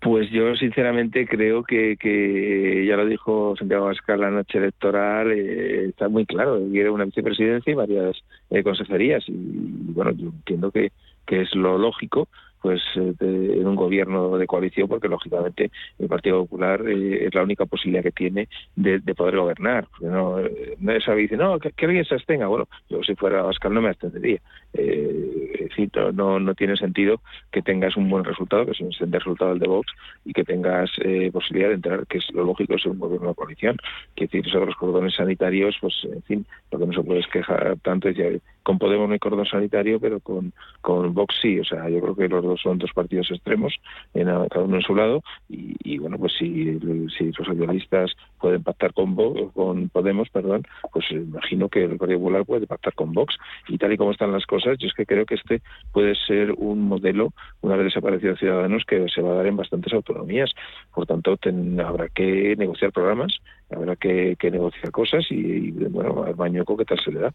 Pues yo sinceramente creo que, que ya lo dijo Santiago Vascar la noche electoral, eh, está muy claro, quiere una vicepresidencia y varias eh, consejerías. Y bueno, yo entiendo que, que es lo lógico pues eh, en un gobierno de coalición porque lógicamente el Partido Popular eh, es la única posibilidad que tiene de, poder gobernar. No eh, nadie sabe dice no que, alguien se abstenga bueno yo si fuera Oscar no me abstendería. Eh, no no tiene sentido que tengas un buen resultado que es un excelente resultado el de Vox y que tengas posibilidad de entrar que es lo lógico es un gobierno de coalición. Que decir sobre los cordones sanitarios pues en fin lo que no se puede es quejar tanto es con Podemos no hay cordón sanitario, pero con, con Vox sí. O sea, yo creo que los dos son dos partidos extremos, en, cada uno en su lado. Y, bueno, pues si, si los socialistas pueden pactar con, con Podemos, perdón, pues imagino que el Partido Popular puede pactar con Vox. Y tal y como están las cosas, yo es que creo que este puede ser un modelo, una vez desaparecidos Ciudadanos, que se va a dar en bastantes autonomías. Por tanto, habrá que negociar programas, habrá que, negociar cosas y, bueno, al baño ¿qué tal se le da?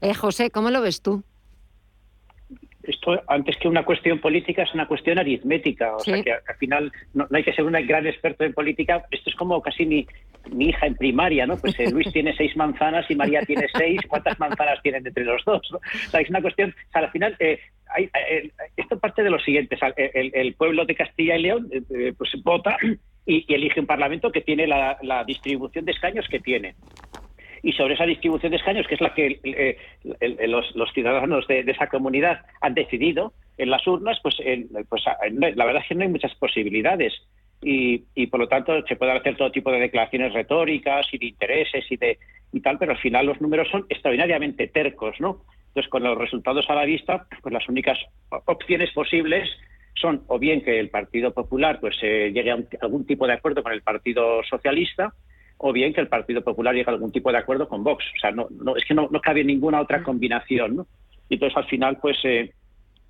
Eh, José, ¿cómo lo ves tú? Esto, antes que una cuestión política, es una cuestión aritmética. O sea, que al final no, hay que ser un gran experto en política. Esto es como casi mi, mi hija en primaria, ¿no? Pues eh, Luis tiene seis manzanas y María tiene seis. ¿Cuántas manzanas tienen entre los dos? O sea, es una cuestión. O sea, al final, eh, hay, esto parte de lo siguiente. el, pueblo de Castilla y León pues vota y, elige un parlamento que tiene la, la distribución de escaños que tiene y sobre esa distribución de escaños, que es la que eh, los, ciudadanos de, esa comunidad han decidido en las urnas, pues, pues la verdad es que no hay muchas posibilidades. Y, por lo tanto se pueden hacer todo tipo de declaraciones retóricas y de intereses y de y tal, pero al final los números son extraordinariamente tercos, ¿no? Entonces, con los resultados a la vista, pues las únicas opciones posibles son o bien que el Partido Popular pues eh, llegue a algún tipo de acuerdo con el Partido Socialista, o bien que el Partido Popular llegue a algún tipo de acuerdo con Vox. O sea, no, no es que no, no cabe ninguna otra mm. combinación, ¿no? Y entonces al final, pues, eh,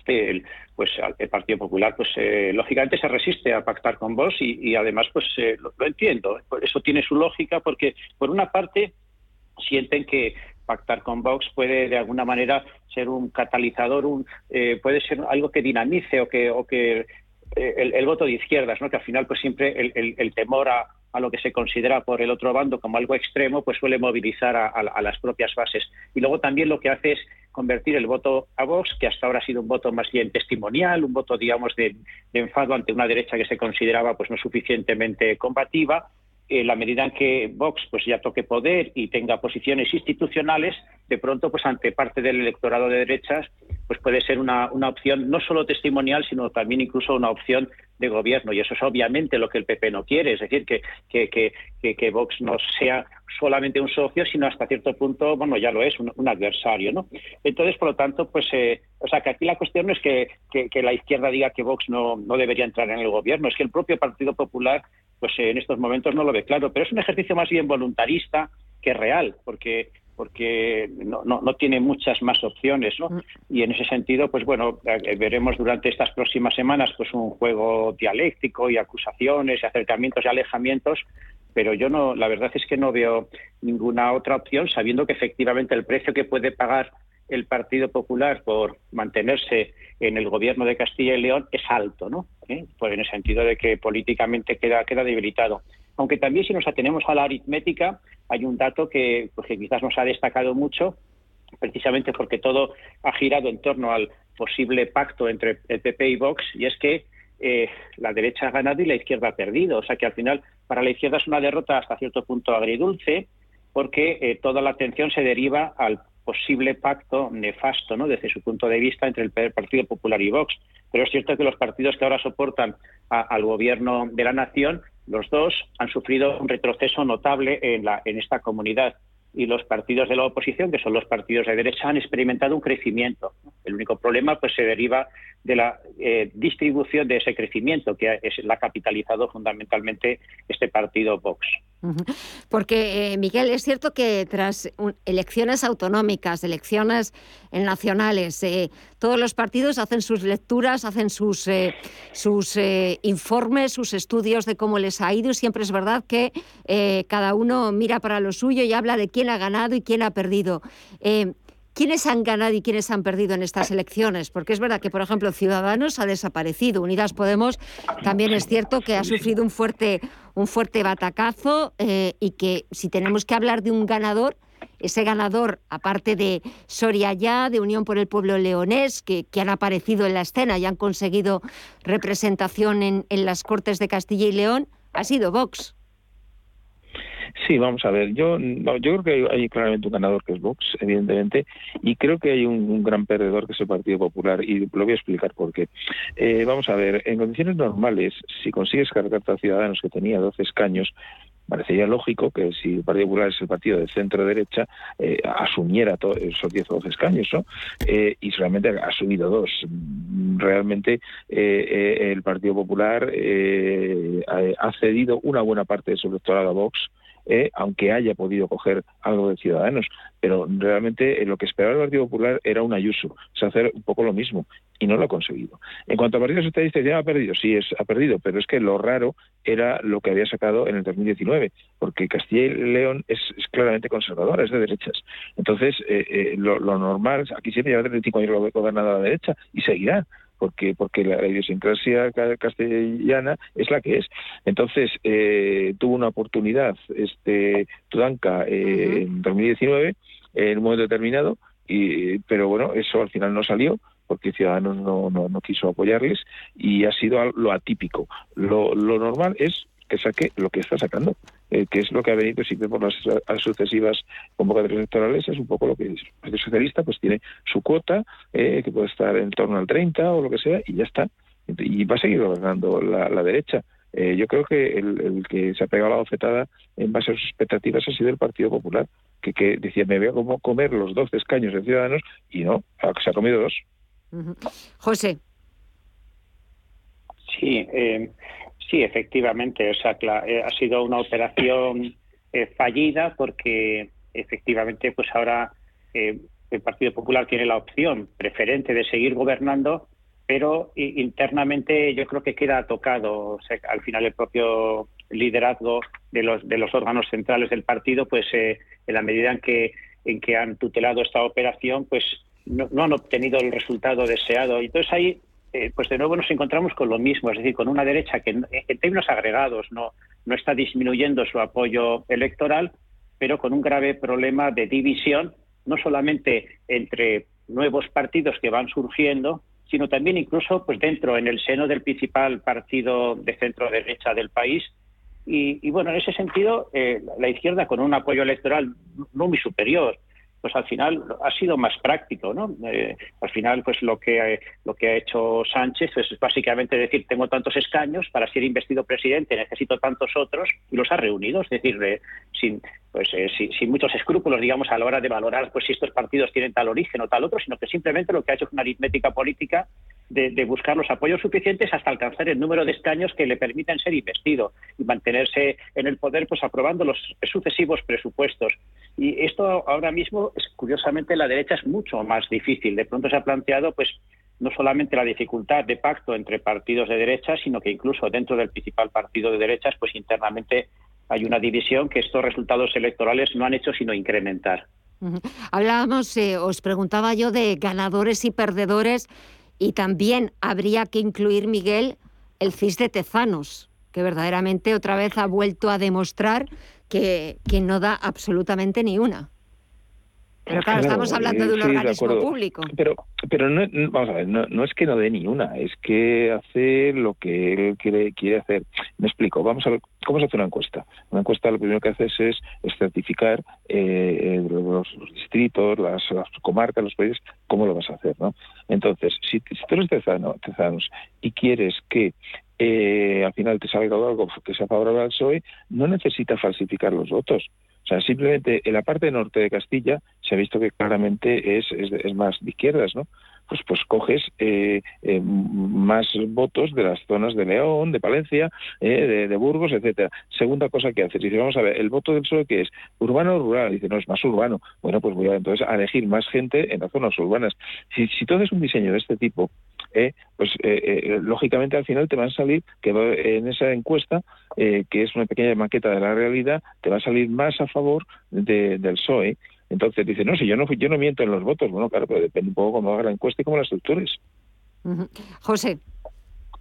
el, pues el Partido Popular, pues eh, lógicamente se resiste a pactar con Vox y, además, pues eh, lo, entiendo. Eso tiene su lógica porque, por una parte, sienten que pactar con Vox puede de alguna manera ser un catalizador, un, puede ser algo que dinamice o que, o que el, voto de izquierdas, ¿no? que al final pues siempre el, el temor a, a lo que se considera por el otro bando como algo extremo, pues suele movilizar a, las propias bases. Y luego también lo que hace es convertir el voto a Vox, que hasta ahora ha sido un voto más bien testimonial, un voto, digamos, de, de enfado ante una derecha que se consideraba pues no suficientemente combativa, en la medida en que Vox pues ya toque poder y tenga posiciones institucionales, de pronto pues ante parte del electorado de derechas pues puede ser una, una opción no solo testimonial, sino también incluso una opción de gobierno. Y eso es obviamente lo que el PP no quiere, es decir, que, que, que, que Vox no sea solamente un socio, sino hasta cierto punto, bueno, ya lo es, un, adversario, ¿no? Entonces, por lo tanto, pues, eh, o sea, que aquí la cuestión no es que, que, la izquierda diga que Vox no, no debería entrar en el gobierno, es que el propio Partido Popular pues en estos momentos no lo ve claro. Pero es un ejercicio más bien voluntarista que real, porque porque no, no, no, tiene muchas más opciones, ¿no? Mm. Y en ese sentido, pues bueno, eh, veremos durante estas próximas semanas pues un juego dialéctico y acusaciones y acercamientos y alejamientos pero yo no, la verdad es que no veo ninguna otra opción, sabiendo que efectivamente el precio que puede pagar el Partido Popular por mantenerse en el gobierno de Castilla y León es alto, ¿no? ¿Eh? Pues en el sentido de que políticamente queda, queda debilitado. Aunque también si nos atenemos a la aritmética, hay un dato que, pues, que quizás nos ha destacado mucho, precisamente porque todo ha girado en torno al posible pacto entre el PP y Vox, y es que eh, la derecha ha ganado y la izquierda ha perdido. O sea que al final para la izquierda es una derrota hasta cierto punto agridulce, porque eh, toda la atención se deriva al posible pacto nefasto, desde su punto de vista, entre el Partido Popular y Vox. Pero es cierto que los partidos que ahora soportan al gobierno de la nación, los dos han sufrido un retroceso notable en, la, en esta comunidad y los partidos de la oposición, que son los partidos de derecha, han experimentado un crecimiento. El único problema pues se deriva de la eh, distribución de ese crecimiento, que es la ha capitalizado fundamentalmente este partido Vox. Porque, eh, Miguel, es cierto que tras elecciones autonómicas, elecciones nacionales, eh, todos los partidos hacen sus lecturas, hacen sus, sus informes, sus estudios de cómo les ha ido y siempre es verdad que cada uno mira para lo suyo y habla de quién ha ganado y quién ha perdido. ¿Quiénes han ganado y quiénes han perdido en estas elecciones? Porque es verdad que, por ejemplo, Ciudadanos ha desaparecido. Unidas Podemos también es cierto que ha sufrido un fuerte, un fuerte batacazo eh, y que si tenemos que hablar de un ganador, ese ganador, aparte de Soria Ya, de Unión por el Pueblo Leonés, que, han aparecido en la escena y han conseguido representación en, en las Cortes de Castilla y León, ha sido Vox. Sí, vamos a ver. Yo, yo creo que hay, claramente un ganador que es Vox, evidentemente, y creo que hay un, gran perdedor que es el Partido Popular, y lo voy a explicar por qué. Eh, vamos a ver, en condiciones normales, si consigues cargar a Ciudadanos que tenía 12 escaños, parecería lógico que si el Partido Popular es el partido de centro-derecha, eh, asumiera todos esos 10 o 12 escaños, ¿no? Eh, y solamente ha subido dos. Realmente el Partido Popular ha cedido una buena parte de su electorado a Vox, eh, aunque haya podido coger algo de Ciudadanos. Pero realmente eh, lo que esperaba el Partido Popular era un Ayuso, o hacer un poco lo mismo, y no lo ha conseguido. En cuanto a Partido Socialista, ya ha perdido, sí, es, ha perdido, pero es que lo raro era lo que había sacado en el 2019, porque Castilla y León es, claramente conservadora, es de derechas. Entonces, eh, lo, lo, normal, aquí siempre lleva 35 años gobernado a la derecha, y seguirá porque porque la, idiosincrasia castellana es la que es. Entonces, eh, tuvo una oportunidad este Tudanca eh, en 2019, en un momento determinado, y, pero bueno, eso al final no salió porque Ciudadanos no, no, no quiso apoyarles y ha sido lo atípico. Lo, lo normal es que saque lo que está sacando, eh, que es lo que ha venido siempre por las, sucesivas convocatorias electorales, es un poco lo que es. El Partido Socialista pues tiene su cuota, eh, que puede estar en torno al 30 o lo que sea, y ya está. Y va a seguir gobernando la, derecha. Eh, yo creo que el, que se ha pegado la bofetada en base a sus expectativas ha sido el Partido Popular, que, que decía, me voy a comer los 12 escaños de Ciudadanos, y no, se ha comido dos. José. Sí, eh, Sí, efectivamente. O sea, eh, ha sido una operación eh, fallida porque efectivamente, pues ahora eh, el Partido Popular tiene la opción preferente de seguir gobernando, pero internamente yo creo que queda tocado. O sea, al final el propio liderazgo de los de los órganos centrales del partido, pues en la medida en que en que han tutelado esta operación, pues no, no han obtenido el resultado deseado. Entonces ahí eh, pues de nuevo nos encontramos con lo mismo, es decir, con una derecha que en términos agregados no, está disminuyendo su apoyo electoral, pero con un grave problema de división, no solamente entre nuevos partidos que van surgiendo, sino también incluso pues dentro, en el seno del principal partido de centro derecha del país. Y, bueno, en ese sentido, eh, la izquierda con un apoyo electoral no muy superior, pues al final ha sido más práctico, ¿no? Eh, al final, pues lo que lo que ha hecho Sánchez es básicamente decir tengo tantos escaños para ser investido presidente necesito tantos otros y los ha reunido, es decir, sin pues eh, sin, muchos escrúpulos, digamos, a la hora de valorar pues si estos partidos tienen tal origen o tal otro, sino que simplemente lo que ha hecho es una aritmética política de, buscar los apoyos suficientes hasta alcanzar el número de escaños que le permitan ser investido y mantenerse en el poder, pues aprobando los sucesivos presupuestos. Y esto ahora mismo, es, curiosamente, la derecha es mucho más difícil. De pronto se ha planteado, pues, no solamente la dificultad de pacto entre partidos de derecha, sino que incluso dentro del principal partido de derechas, pues internamente hay una división que estos resultados electorales no han hecho sino incrementar. Hablábamos, eh, os preguntaba yo de ganadores y perdedores y también habría que incluir, Miguel, el CIS de Tezanos, que verdaderamente otra vez ha vuelto a demostrar que, que no da absolutamente ni una. Pero claro, estamos hablando de un organismo público. Pero, pero no, vamos a ver, no, es que no dé ni una, es que hace lo que él quiere, quiere hacer. Me explico, vamos a ver, ¿cómo se hace una encuesta? Una encuesta lo primero que haces es estratificar eh, los, distritos, las, comarcas, los países, cómo lo vas a hacer, ¿no? Entonces, si, tú eres tezanos y quieres que eh, al final te salga algo que sea favorable al PSOE, no necesita falsificar los votos. O sea, simplemente en la parte norte de Castilla se ha visto que claramente es, es, más de izquierdas, ¿no? Pues, pues coges eh, eh, más votos de las zonas de León, de Palencia, eh, de, Burgos, etcétera. Segunda cosa que haces, dice, vamos a ver, el voto del PSOE que es urbano o rural, dice, no, es más urbano. Bueno, pues voy a entonces a elegir más gente en las zonas urbanas. Si, si tú haces un diseño de este tipo, eh, pues eh, eh, lógicamente al final te van a salir que en esa encuesta, que es una pequeña maqueta de la realidad, te va a salir más a favor del PSOE. Entonces dice, no, si yo no, yo no miento en los votos, bueno, claro, pero depende un poco cómo haga la encuesta y cómo la estructures. José.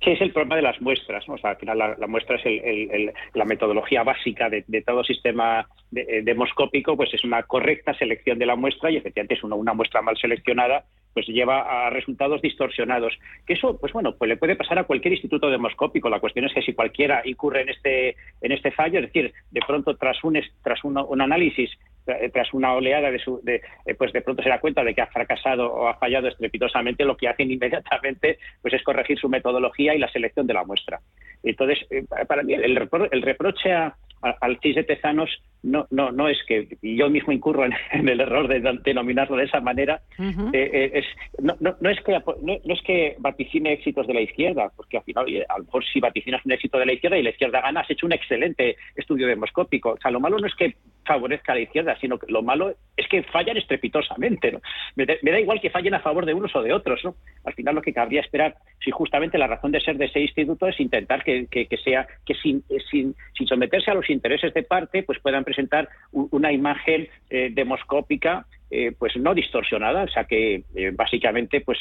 Sí, es el problema de las muestras. O sea, al final la, muestra es la metodología básica de, todo sistema demoscópico, pues es una correcta selección de la muestra y efectivamente es una muestra mal seleccionada pues lleva a resultados distorsionados. Que eso, pues bueno, pues le puede pasar a cualquier instituto demoscópico. La cuestión es que si cualquiera incurre en este en este fallo, es decir, de pronto tras un tras un, análisis eh, tras una oleada de, su, de eh, pues de pronto se da cuenta de que ha fracasado o ha fallado estrepitosamente, lo que hacen inmediatamente pues es corregir su metodología y la selección de la muestra. Entonces, eh, para mí el, el reproche a, al CIS de Tezanos no, no, no es que yo mismo incurro en, el error de denominarlo de esa manera. Eh, eh, es, no, no, es que, no, es que vaticine éxitos de la izquierda, porque al final, a lo mejor si vaticinas un éxito de la izquierda y la izquierda gana, has hecho un excelente estudio demoscópico. O sea, lo malo no es que favorezca a la izquierda, sino que lo malo es que fallan estrepitosamente. ¿no? Me, da igual que fallen a favor de unos o de otros. ¿no? Al final lo que cabría esperar, si justamente la razón de ser de ese instituto es intentar que, que, sea que sin, sin, sin someterse a los intereses de parte, pues puedan presentar una imagen eh, demoscópica eh, pues no distorsionada, o sea que eh, básicamente pues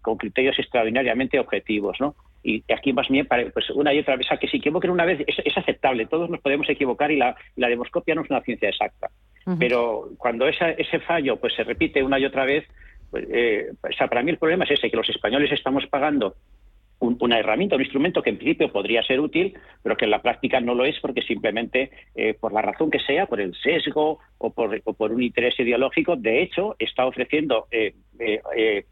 con criterios extraordinariamente objetivos, ¿no? Y aquí más bien, pues una y otra vez, que si equivoquen una vez es, aceptable, todos nos podemos equivocar y la, demoscopia no es una ciencia exacta. Pero cuando ese fallo pues se repite una y otra vez, pues, o sea, para mí el problema es ese, que los españoles estamos pagando una herramienta, un instrumento que en principio podría ser útil, pero que en la práctica no lo es porque simplemente, eh, por la razón que sea, por el sesgo o por, o por un interés ideológico, de hecho, está ofreciendo eh, eh, eh,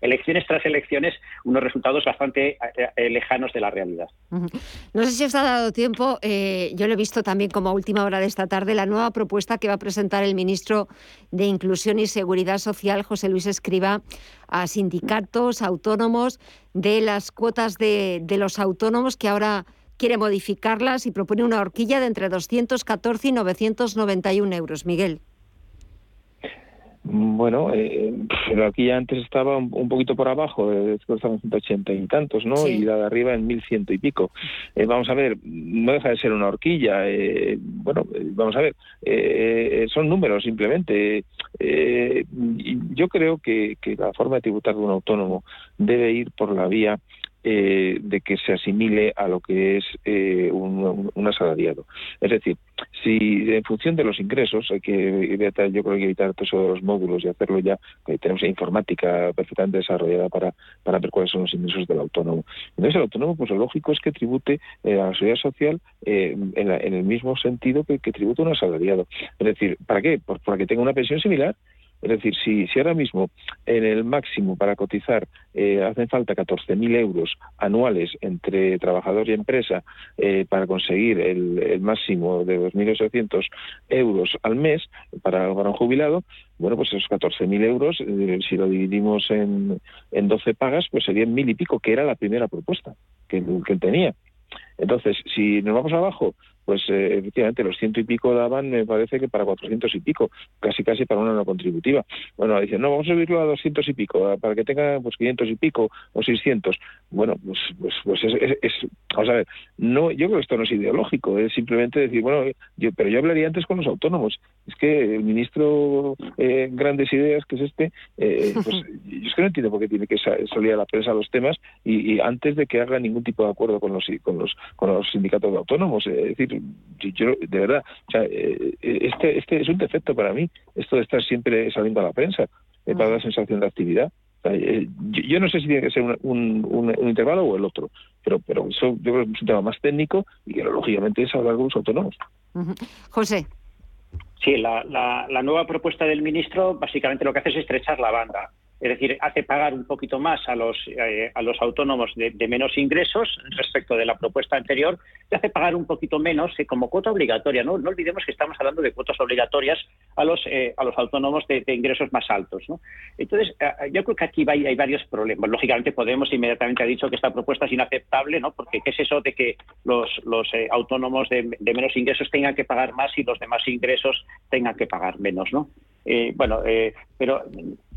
elecciones tras elecciones unos resultados bastante eh, eh, lejanos de la realidad. No sé si os ha dado tiempo, yo lo he visto también como última hora de esta tarde, la nueva propuesta que va a presentar el ministro de Inclusión y Seguridad Social, José Luis Escriba, a sindicatos, autónomos, de las cuotas de, de los autónomos que ahora quiere modificarlas y propone una horquilla de entre 214 y 991 euros. Miguel. Bueno, eh, pero aquí ya antes estaba un, poquito por abajo, eh, estaba en 180 y tantos, ¿no? Y la de arriba en 1100 y pico. Eh, vamos a ver, no deja de ser una horquilla. Eh, bueno, vamos a ver, son números simplemente. yo creo que, que la forma de tributar de un autónomo debe ir por la vía eh, de que se asimile a lo que es eh, un, asalariado. Es decir, si en función de los ingresos, hay que evitar, yo creo que hay que evitar todos los módulos y hacerlo ya, que tenemos informática perfectamente desarrollada para, para ver cuáles son los ingresos del autónomo. Entonces, el autónomo, pues lo lógico es que tribute eh, a la seguridad social en, el mismo sentido que, que tributa un asalariado. Es decir, ¿para qué? Pues para que tenga una pensión similar es decir, si, si ahora mismo en el máximo para cotizar eh, hacen falta 14.000 euros anuales entre trabajador y empresa eh, para conseguir el, máximo de 2.800 euros al mes para, para un jubilado, bueno, pues esos 14.000 euros, eh, si lo dividimos en, en 12 pagas, pues serían mil y pico, que era la primera propuesta que, que tenía. Entonces, si nos vamos abajo, pues eh, efectivamente los ciento y pico daban, me parece que para cuatrocientos y pico, casi casi para una no contributiva. Bueno, dicen, no, vamos a subirlo a doscientos y pico, para que tenga pues quinientos y pico o seiscientos. Bueno, pues, pues, pues es, vamos a ver, no, yo creo que esto no es ideológico, es simplemente decir, bueno, yo, pero yo hablaría antes con los autónomos. Es que el ministro eh, Grandes Ideas, que es este, eh, pues yo es que no entiendo por qué tiene que salir a la prensa los temas y, antes de que haga ningún tipo de acuerdo con los con los con los sindicatos de autónomos. Es decir, yo de verdad, o sea, eh, este este es un defecto para mí, esto de estar siempre saliendo a la prensa, para dar sensación de actividad. Eh, yo, no sé si tiene que ser un, intervalo o el otro, pero, pero eso yo creo que es un tema más técnico y que lógicamente es hablar con los autónomos. José. Sí, la, la, nueva propuesta del ministro básicamente lo que hace es estrechar la banda. Es decir, hace pagar un poquito más a los, eh, a los autónomos de, menos ingresos respecto de la propuesta anterior, y hace pagar un poquito menos eh, como cuota obligatoria. ¿no? no olvidemos que estamos hablando de cuotas obligatorias a los, eh, a los autónomos de, ingresos más altos. ¿no? Entonces, yo creo que aquí hay, varios problemas. Lógicamente, Podemos inmediatamente ha dicho que esta propuesta es inaceptable, ¿no? porque ¿qué es eso de que los, los autónomos de, menos ingresos tengan que pagar más y los demás ingresos tengan que pagar menos? ¿no? bueno, pero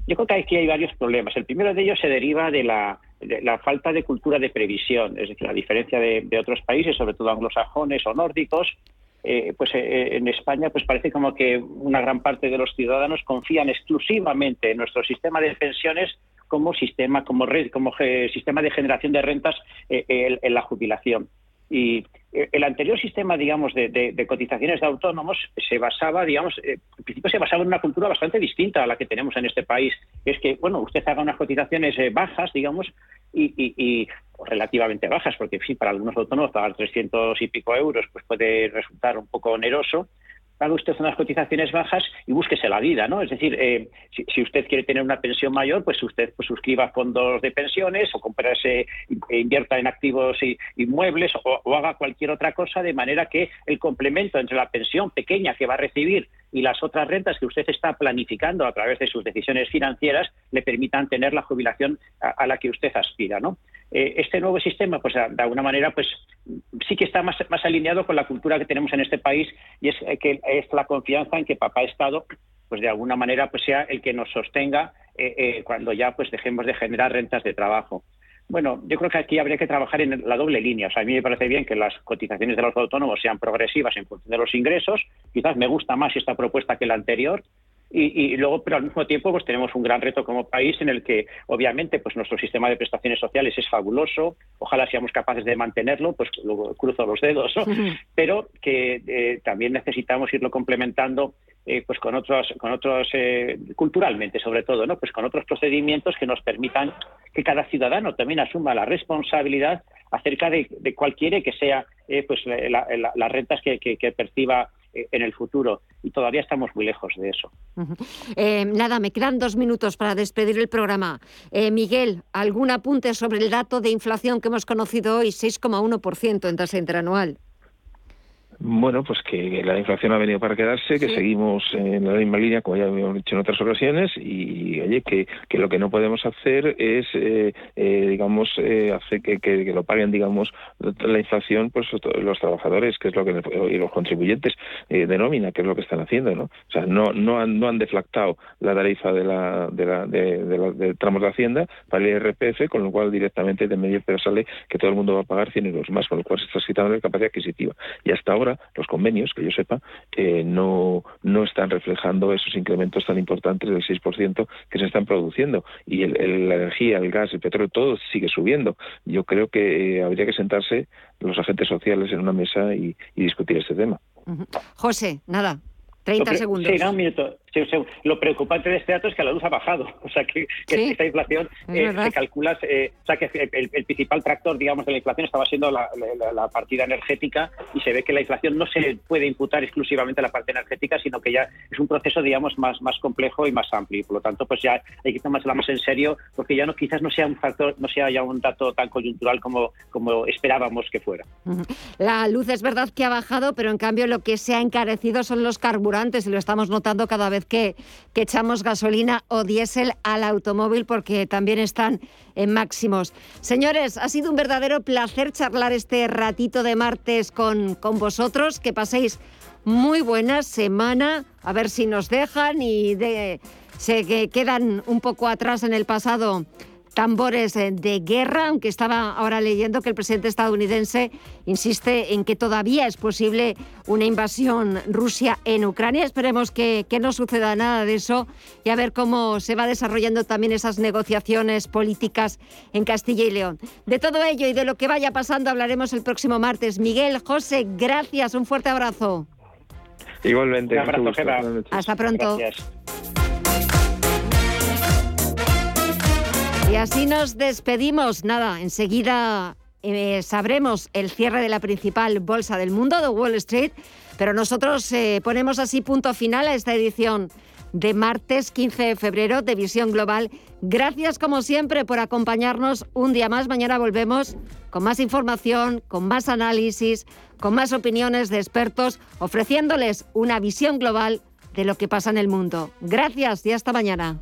yo creo que aquí hay varios problemas. El primero de ellos se deriva de la, falta de cultura de previsión, es decir, la diferencia de, otros países, sobre todo anglosajones o nórdicos, eh, pues eh, en España pues parece como que una gran parte de los ciudadanos confían exclusivamente en nuestro sistema de pensiones como sistema como red, como sistema de generación de rentas eh, en la jubilación. Y eh, el anterior sistema, digamos, de, cotizaciones de autónomos se basaba, digamos, eh, en principio se basaba en una cultura bastante distinta a la que tenemos en este país. Es que, bueno, usted haga unas cotizaciones eh, bajas, digamos, y, relativamente bajas, porque, en fin, para algunos autónomos pagar 300 y pico euros pues puede resultar un poco oneroso, pague usted unas cotizaciones bajas y búsquese la vida, ¿no? Es decir, eh, si, usted quiere tener una pensión mayor, pues usted pues, suscriba fondos de pensiones o comprarse, e invierta en activos inmuebles o, haga cualquier otra cosa de manera que el complemento entre la pensión pequeña que va a recibir y las otras rentas que usted está planificando a través de sus decisiones financieras le permitan tener la jubilación a, la que usted aspira, ¿no? Eh, este nuevo sistema, pues de alguna manera, pues sí que está más, alineado con la cultura que tenemos en este país y es eh, que es la confianza en que papá Estado, pues de alguna manera, pues sea el que nos sostenga eh, cuando ya pues dejemos de generar rentas de trabajo. Bueno, yo creo que aquí habría que trabajar en la doble línea. O sea, a mí me parece bien que las cotizaciones de los autónomos sean progresivas en función de los ingresos. Quizás me gusta más esta propuesta que la anterior, y, luego, pero al mismo tiempo, pues tenemos un gran reto como país en el que, obviamente, pues nuestro sistema de prestaciones sociales es fabuloso. Ojalá seamos capaces de mantenerlo, pues luego cruzo los dedos, pero que eh, también necesitamos irlo complementando eh, pues con otros, con otros eh, culturalmente sobre todo, ¿no? Pues con otros procedimientos que nos permitan que cada ciudadano también asuma la responsabilidad acerca de, de cualquiera que sea pues las rentas que, que perciba eh, en el futuro y todavía estamos muy lejos de eso. Eh, nada, me quedan dos minutos para despedir el programa. Eh, Miguel, ¿algún apunte sobre el dato de inflación que hemos conocido hoy, 6,1% en tasa interanual? Bueno, pues que la inflación ha venido para quedarse, que seguimos en la misma línea, como ya hemos dicho en otras ocasiones, y oye, que, que lo que no podemos hacer es, eh, eh, digamos, eh, hacer que, que, lo paguen, digamos, la inflación, pues los trabajadores, que es lo que y los contribuyentes de nómina, que es lo que están haciendo, ¿no? O sea, no no han no han deflactado la tarifa de la de la de, de, tramos de hacienda para el IRPF, con lo cual directamente de medio pero sale que todo el mundo va a pagar 100 euros más, con lo cual se está quitando la capacidad adquisitiva. Y hasta ahora los convenios, que yo sepa, eh, no, no están reflejando esos incrementos tan importantes del 6% que se están produciendo. Y la energía, el gas, el petróleo, todo sigue subiendo. Yo creo que eh, habría que sentarse los agentes sociales en una mesa y discutir este tema. José, nada, 30 segundos. Sí, un minuto. Lo preocupante de este dato es que la luz ha bajado. O sea, que, esta inflación eh, se calcula, eh, o sea, que el, principal tractor, digamos, de la inflación estaba siendo la, partida energética y se ve que la inflación no se puede imputar exclusivamente a la parte energética, sino que ya es un proceso, digamos, más, más complejo y más amplio. Y por lo tanto, pues ya hay que tomársela más en serio, porque ya no quizás no sea un factor, no sea ya un dato tan coyuntural como, como esperábamos que fuera. La luz es verdad que ha bajado, pero en cambio lo que se ha encarecido son los carburantes y lo estamos notando cada vez que, echamos gasolina o diésel al automóvil porque también están en máximos. Señores, ha sido un verdadero placer charlar este ratito de martes con, con vosotros. Que paséis muy buena semana. A ver si nos dejan y se quedan un poco atrás en el pasado tambores eh, de guerra, aunque estaba ahora leyendo que el presidente estadounidense insiste en que todavía es posible una invasión Rusia en Ucrania. Esperemos que, que no suceda nada de eso y a ver cómo se va desarrollando también esas negociaciones políticas en Castilla y León. De todo ello y de lo que vaya pasando hablaremos el próximo martes. Miguel, José, gracias, un fuerte abrazo. Igualmente. Un abrazo. Hasta pronto. Gracias. Y así nos despedimos. Nada, enseguida eh, sabremos el cierre de la principal bolsa del mundo, de Wall Street, pero nosotros eh, ponemos así punto final a esta edición de martes 15 de febrero de Visión Global. Gracias como siempre por acompañarnos un día más. Mañana volvemos con más información, con más análisis, con más opiniones de expertos, ofreciéndoles una visión global de lo que pasa en el mundo. Gracias y hasta mañana.